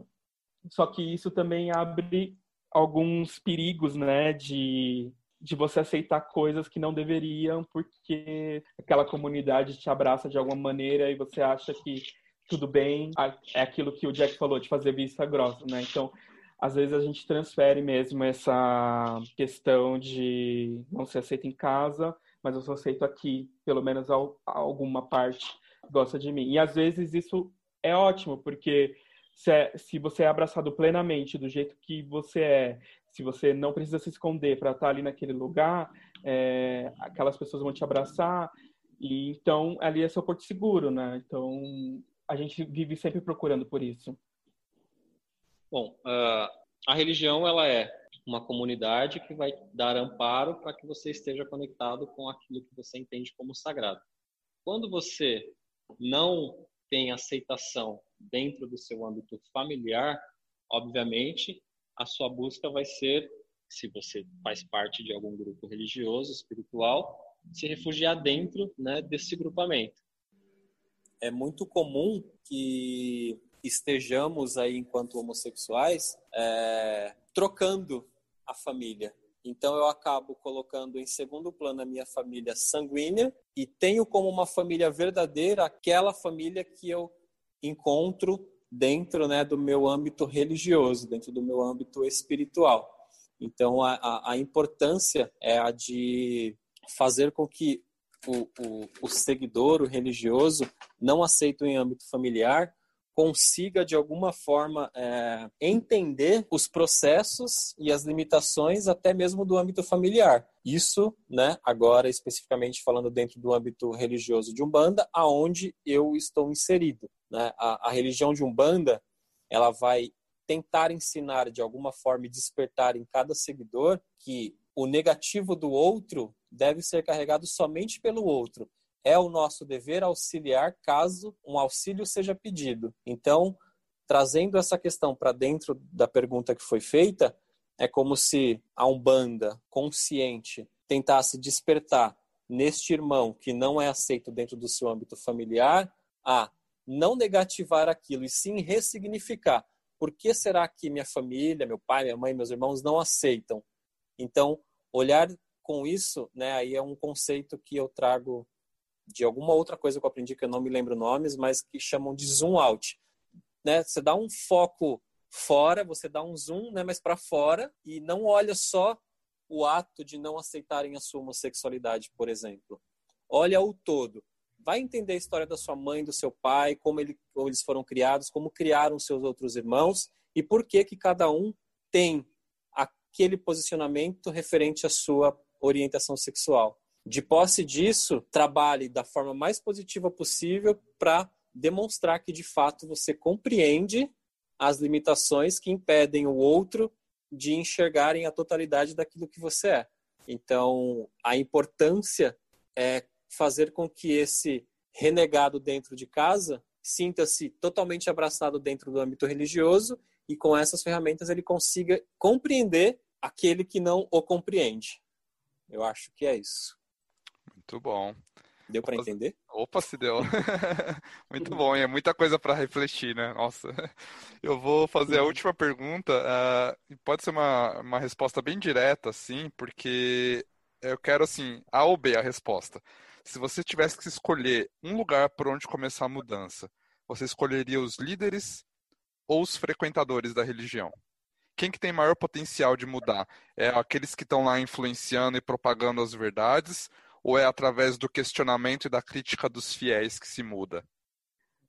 Só que isso também abre alguns perigos, né, de de você aceitar coisas que não deveriam, porque aquela comunidade te abraça de alguma maneira e você acha que tudo bem. É aquilo que o Jack falou, de fazer vista grossa, né? Então, às vezes a gente transfere mesmo essa questão de não ser aceito em casa, mas eu sou aceito aqui, pelo menos alguma parte gosta de mim. E às vezes isso é ótimo, porque se, é, se você é abraçado plenamente do jeito que você é, se você não precisa se esconder para estar ali naquele lugar, é, aquelas pessoas vão te abraçar e então ali é seu porto seguro, né? Então a gente vive sempre procurando por isso. Bom, uh, a religião ela é uma comunidade que vai dar amparo para que você esteja conectado com aquilo que você entende como sagrado. Quando você não tem aceitação dentro do seu âmbito familiar, obviamente a sua busca vai ser, se você faz parte de algum grupo religioso, espiritual, se refugiar dentro né, desse grupamento. É muito comum que estejamos aí, enquanto homossexuais, é, trocando a família. Então eu acabo colocando em segundo plano a minha família sanguínea e tenho como uma família verdadeira aquela família que eu encontro dentro né, do meu âmbito religioso, dentro do meu âmbito espiritual. Então, a, a, a importância é a de fazer com que o, o, o seguidor, o religioso, não aceito em âmbito familiar, consiga de alguma forma é, entender os processos e as limitações até mesmo do âmbito familiar. Isso, né, agora especificamente falando dentro do âmbito religioso de Umbanda, aonde eu estou inserido. Né? A, a religião de Umbanda, ela vai tentar ensinar de alguma forma e despertar em cada seguidor que o negativo do outro deve ser carregado somente pelo outro é o nosso dever auxiliar caso um auxílio seja pedido. Então, trazendo essa questão para dentro da pergunta que foi feita, é como se a Umbanda consciente tentasse despertar neste irmão que não é aceito dentro do seu âmbito familiar a não negativar aquilo e sim ressignificar. Por que será que minha família, meu pai, minha mãe, meus irmãos não aceitam? Então, olhar com isso, né, aí é um conceito que eu trago de alguma outra coisa que eu aprendi que eu não me lembro nomes, mas que chamam de zoom out. né? Você dá um foco fora, você dá um zoom, né? Mas para fora e não olha só o ato de não aceitarem a sua homossexualidade, por exemplo. Olha o todo. Vai entender a história da sua mãe, do seu pai, como, ele, como eles foram criados, como criaram seus outros irmãos e por que que cada um tem aquele posicionamento referente à sua orientação sexual. De posse disso, trabalhe da forma mais positiva possível para demonstrar que de fato você compreende as limitações que impedem o outro de enxergarem a totalidade daquilo que você é. Então, a importância é fazer com que esse renegado dentro de casa sinta-se totalmente abraçado dentro do âmbito religioso e com essas ferramentas ele consiga compreender aquele que não o compreende. Eu acho que é isso. Muito bom. Deu para entender? Opa, se deu. Muito bom, e é muita coisa para refletir, né? Nossa. Eu vou fazer a última pergunta, uh, pode ser uma, uma resposta bem direta, assim, porque eu quero, assim, A ou B a resposta. Se você tivesse que escolher um lugar por onde começar a mudança, você escolheria os líderes ou os frequentadores da religião? Quem que tem maior potencial de mudar? É aqueles que estão lá influenciando e propagando as verdades ou é através do questionamento e da crítica dos fiéis que se muda?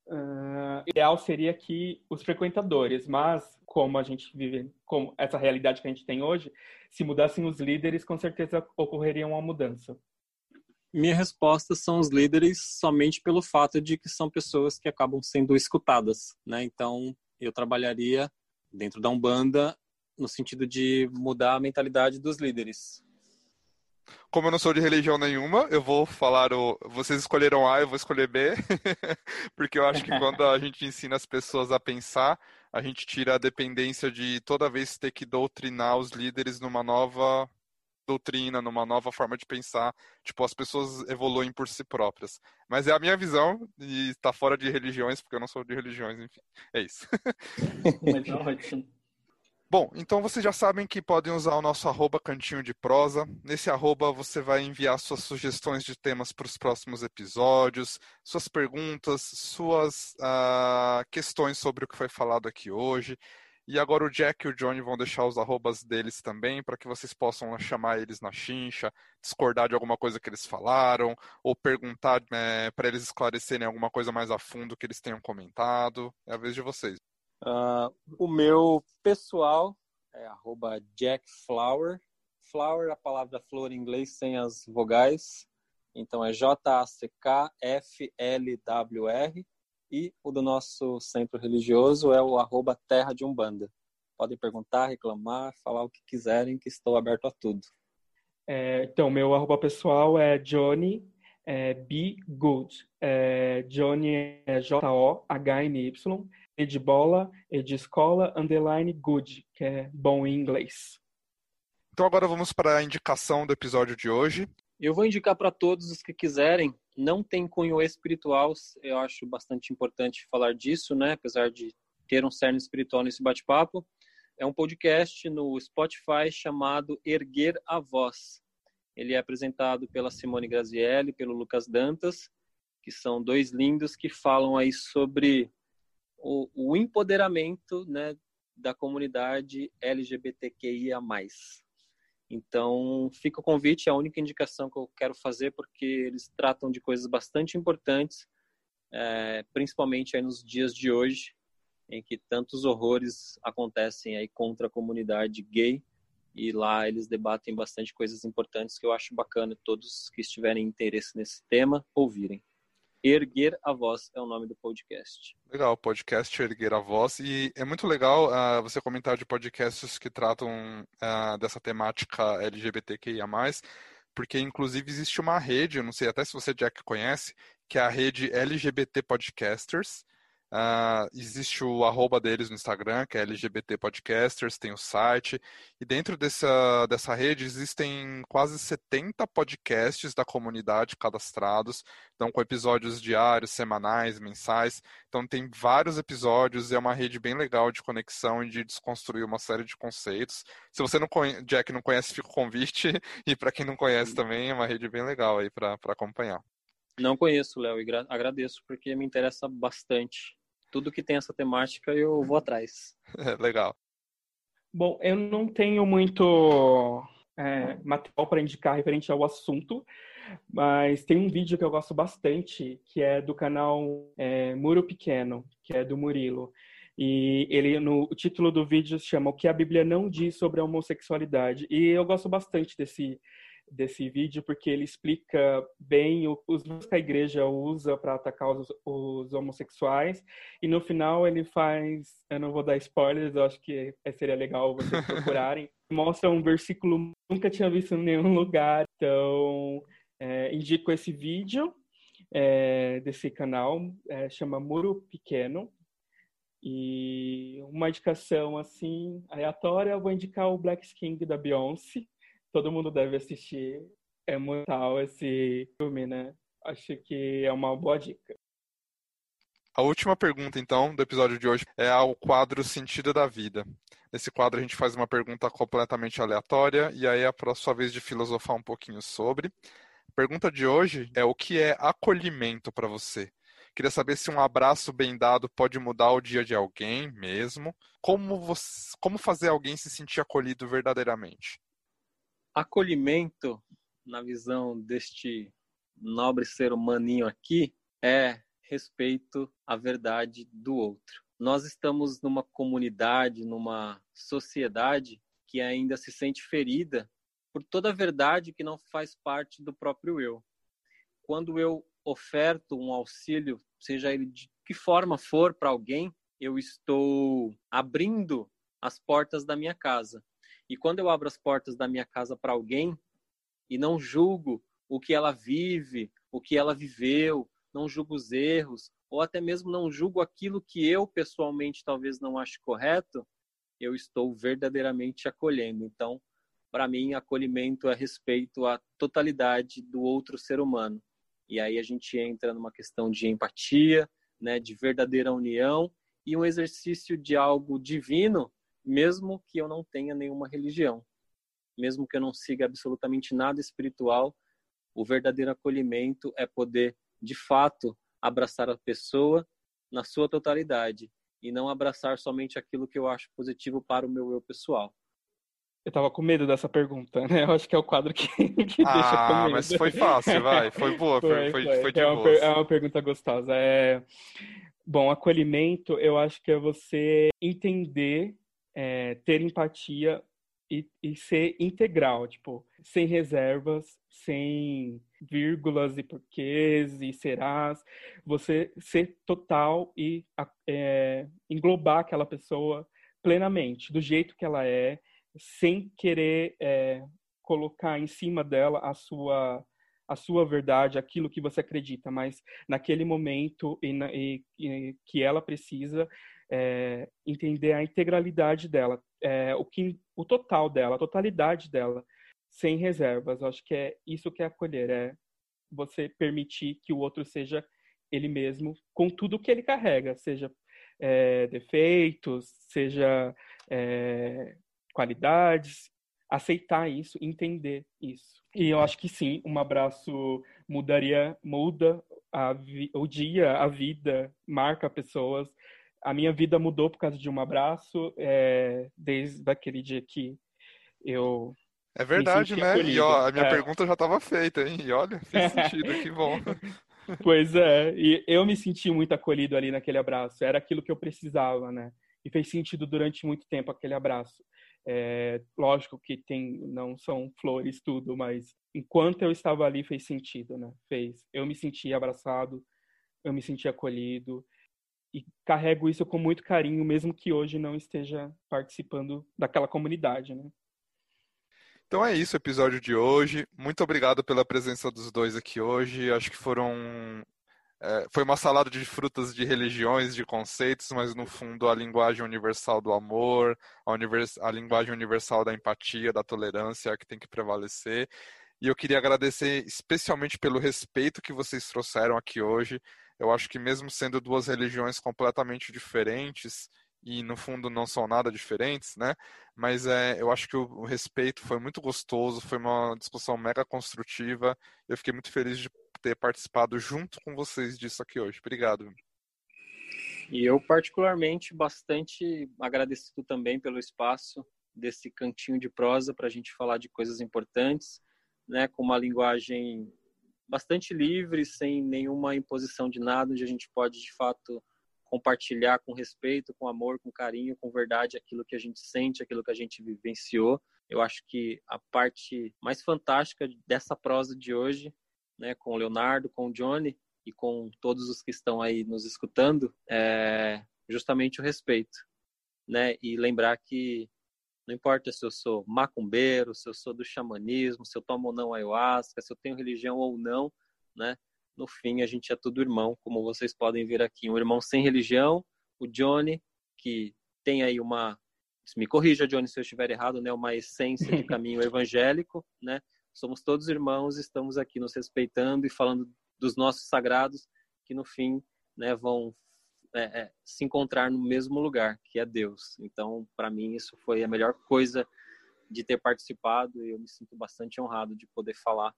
Uh, ideal seria que os frequentadores, mas como a gente vive, com essa realidade que a gente tem hoje, se mudassem os líderes, com certeza ocorreria uma mudança. Minha resposta são os líderes somente pelo fato de que são pessoas que acabam sendo escutadas, né? Então, eu trabalharia dentro da Umbanda no sentido de mudar a mentalidade dos líderes. Como eu não sou de religião nenhuma, eu vou falar o. Vocês escolheram A, eu vou escolher B, porque eu acho que quando a gente ensina as pessoas a pensar, a gente tira a dependência de toda vez ter que doutrinar os líderes numa nova doutrina, numa nova forma de pensar. Tipo, as pessoas evoluem por si próprias. Mas é a minha visão e está fora de religiões, porque eu não sou de religiões, enfim. É isso. Mas ótimo. Bom, então vocês já sabem que podem usar o nosso arroba cantinho de prosa. Nesse arroba você vai enviar suas sugestões de temas para os próximos episódios, suas perguntas, suas uh, questões sobre o que foi falado aqui hoje. E agora o Jack e o Johnny vão deixar os arrobas deles também, para que vocês possam chamar eles na chincha, discordar de alguma coisa que eles falaram, ou perguntar né, para eles esclarecerem alguma coisa mais a fundo que eles tenham comentado. É a vez de vocês. Uh, o meu pessoal é arroba jackflower. Flower, a palavra flor em inglês sem as vogais. Então é J-A-C-K-F-L-W-R. E o do nosso centro religioso é o arroba terra de Umbanda. Podem perguntar, reclamar, falar o que quiserem, que estou aberto a tudo. É, então, meu arroba pessoal é Johnny é, Be Good. É, Johnny é J-O-H-N-Y. E de bola, e de escola, underline good, que é bom em inglês. Então agora vamos para a indicação do episódio de hoje. Eu vou indicar para todos os que quiserem. Não tem cunho espiritual, eu acho bastante importante falar disso, né? Apesar de ter um cerne espiritual nesse bate-papo. É um podcast no Spotify chamado Erguer a Voz. Ele é apresentado pela Simone Grazielli, pelo Lucas Dantas, que são dois lindos que falam aí sobre o, o empoderamento né, da comunidade LGBTQIA+. Então, fica o convite, é a única indicação que eu quero fazer, porque eles tratam de coisas bastante importantes, é, principalmente nos dias de hoje, em que tantos horrores acontecem aí contra a comunidade gay, e lá eles debatem bastante coisas importantes que eu acho bacana todos que estiverem interesse nesse tema ouvirem. Erguer a Voz é o nome do podcast. Legal, podcast Erguer a Voz. E é muito legal uh, você comentar de podcasts que tratam uh, dessa temática LGBTQIA, porque inclusive existe uma rede, eu não sei até se você, Jack, conhece, que é a rede LGBT Podcasters. Uh, existe o arroba deles no Instagram, que é LGBT Podcasters, tem o site. E dentro dessa, dessa rede existem quase 70 podcasts da comunidade cadastrados, então com episódios diários, semanais, mensais. Então tem vários episódios, é uma rede bem legal de conexão e de desconstruir uma série de conceitos. Se você não conhece, Jack não conhece, fica o convite. E para quem não conhece também, é uma rede bem legal aí para acompanhar. Não conheço, Léo, e agradeço porque me interessa bastante tudo que tem essa temática eu vou atrás. É, legal. Bom, eu não tenho muito é, material para indicar referente ao assunto, mas tem um vídeo que eu gosto bastante, que é do canal é, Muro Pequeno, que é do Murilo. E ele no o título do vídeo se chama O que a Bíblia não diz sobre a homossexualidade. E eu gosto bastante desse desse vídeo porque ele explica bem os que a igreja usa para atacar os, os, homossexuais. E no final ele faz, eu não vou dar spoilers, eu acho que seria legal vocês procurarem, mostra um versículo que nunca tinha visto em nenhum lugar, então é, indico esse vídeo é, desse canal, é, chama Muro Pequeno, e uma indicação assim aleatória, eu vou indicar o Black Skin da Beyoncé. Todo mundo deve assistir. É mortal esse filme, né? Acho que é uma boa dica. A última pergunta, então, do episódio de hoje é ao quadro Sentido da Vida. Nesse quadro, a gente faz uma pergunta completamente aleatória e aí é a sua vez de filosofar um pouquinho sobre. A pergunta de hoje é: o que é acolhimento para você? Queria saber se um abraço bem dado pode mudar o dia de alguém mesmo. Como, você, como fazer alguém se sentir acolhido verdadeiramente? Acolhimento, na visão deste nobre ser humaninho aqui, é respeito à verdade do outro. Nós estamos numa comunidade, numa sociedade que ainda se sente ferida por toda a verdade que não faz parte do próprio eu. Quando eu oferto um auxílio, seja ele de que forma for para alguém, eu estou abrindo as portas da minha casa. E quando eu abro as portas da minha casa para alguém e não julgo o que ela vive, o que ela viveu, não julgo os erros, ou até mesmo não julgo aquilo que eu pessoalmente talvez não ache correto, eu estou verdadeiramente acolhendo. Então, para mim, acolhimento é respeito à totalidade do outro ser humano. E aí a gente entra numa questão de empatia, né, de verdadeira união e um exercício de algo divino, mesmo que eu não tenha nenhuma religião, mesmo que eu não siga absolutamente nada espiritual, o verdadeiro acolhimento é poder, de fato, abraçar a pessoa na sua totalidade e não abraçar somente aquilo que eu acho positivo para o meu eu pessoal. Eu tava com medo dessa pergunta, né? Eu acho que é o quadro que, que ah, deixa com medo. mas foi fácil, vai. Foi boa, foi, foi, foi, foi de é uma, é uma pergunta gostosa. É... Bom, acolhimento, eu acho que é você entender, é, ter empatia e, e ser integral, tipo, sem reservas, sem vírgulas e porquês e serás. Você ser total e é, englobar aquela pessoa plenamente, do jeito que ela é, sem querer é, colocar em cima dela a sua a sua verdade, aquilo que você acredita, mas naquele momento e, na, e, e que ela precisa é, entender a integralidade dela, é, o que o total dela, a totalidade dela, sem reservas. Eu acho que é isso que é acolher, é você permitir que o outro seja ele mesmo com tudo que ele carrega, seja é, defeitos, seja é, qualidades, aceitar isso, entender isso. E eu acho que sim, um abraço mudaria, muda a, o dia, a vida, marca pessoas. A minha vida mudou por causa de um abraço, é, desde aquele dia que eu é verdade, né? Acolhido. E ó, a minha é. pergunta já estava feita, hein? E olha, fez sentido, que bom. Pois é, e eu me senti muito acolhido ali naquele abraço. Era aquilo que eu precisava, né? E fez sentido durante muito tempo aquele abraço. É, lógico que tem, não são flores tudo, mas enquanto eu estava ali fez sentido, né? Fez. Eu me senti abraçado, eu me senti acolhido e carrego isso com muito carinho, mesmo que hoje não esteja participando daquela comunidade, né? Então é isso o episódio de hoje. Muito obrigado pela presença dos dois aqui hoje. Acho que foram é, foi uma salada de frutas de religiões, de conceitos, mas no fundo a linguagem universal do amor, a, univers, a linguagem universal da empatia, da tolerância é a que tem que prevalecer. E eu queria agradecer especialmente pelo respeito que vocês trouxeram aqui hoje. Eu acho que mesmo sendo duas religiões completamente diferentes, e no fundo não são nada diferentes, né? Mas é, eu acho que o, o respeito foi muito gostoso, foi uma discussão mega construtiva. Eu fiquei muito feliz de ter participado junto com vocês disso aqui hoje. Obrigado. E eu, particularmente, bastante agradecido também pelo espaço desse cantinho de prosa para a gente falar de coisas importantes, né, com uma linguagem bastante livre, sem nenhuma imposição de nada, onde a gente pode, de fato, compartilhar com respeito, com amor, com carinho, com verdade aquilo que a gente sente, aquilo que a gente vivenciou. Eu acho que a parte mais fantástica dessa prosa de hoje, né, com o Leonardo, com o Johnny e com todos os que estão aí nos escutando, é justamente o respeito, né? E lembrar que não importa se eu sou macumbeiro, se eu sou do xamanismo, se eu tomo ou não ayahuasca, se eu tenho religião ou não, né? No fim, a gente é tudo irmão, como vocês podem ver aqui. Um irmão sem religião, o Johnny, que tem aí uma. Me corrija, Johnny, se eu estiver errado, né? Uma essência de caminho evangélico, né? Somos todos irmãos, estamos aqui nos respeitando e falando dos nossos sagrados, que no fim né, vão é, é, se encontrar no mesmo lugar, que é Deus. Então, para mim, isso foi a melhor coisa de ter participado e eu me sinto bastante honrado de poder falar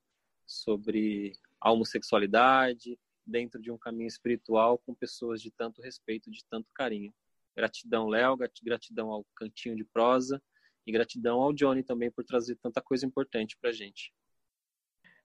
sobre a homossexualidade dentro de um caminho espiritual com pessoas de tanto respeito, de tanto carinho. Gratidão, Léo, gratidão ao Cantinho de Prosa e gratidão ao Johnny também por trazer tanta coisa importante para gente.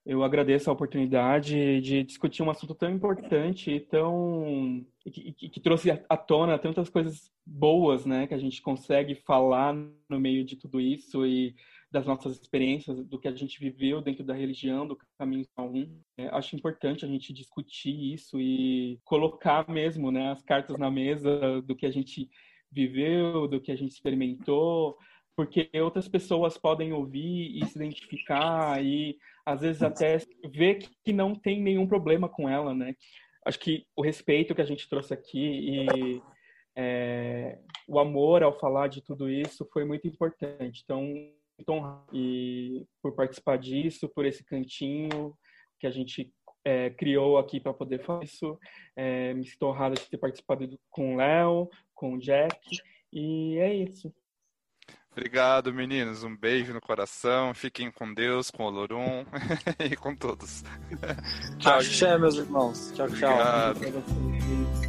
Eu agradeço a oportunidade de discutir um assunto tão importante e tão que, que, que, trouxe à tona tantas coisas boas, né, que a gente consegue falar no meio de tudo isso e das nossas experiências, do que a gente viveu dentro da religião, do caminho um. É, acho importante a gente discutir isso e colocar mesmo, né, as cartas na mesa do que a gente viveu, do que a gente experimentou, porque outras pessoas podem ouvir e se identificar e às vezes até ver que não tem nenhum problema com ela, né? Acho que o respeito que a gente trouxe aqui e é, o amor ao falar de tudo isso foi muito importante. Então, então e por participar disso, por esse cantinho que a gente é, criou aqui para poder fazer isso. É, me sinto honrada de ter participado com o Léo, com o Jack, e é isso. Obrigado, meninos. Um beijo no coração. Fiquem com Deus, com o Olorum e com todos. tchau, tchau, meus irmãos. Tchau, tchau. Obrigado.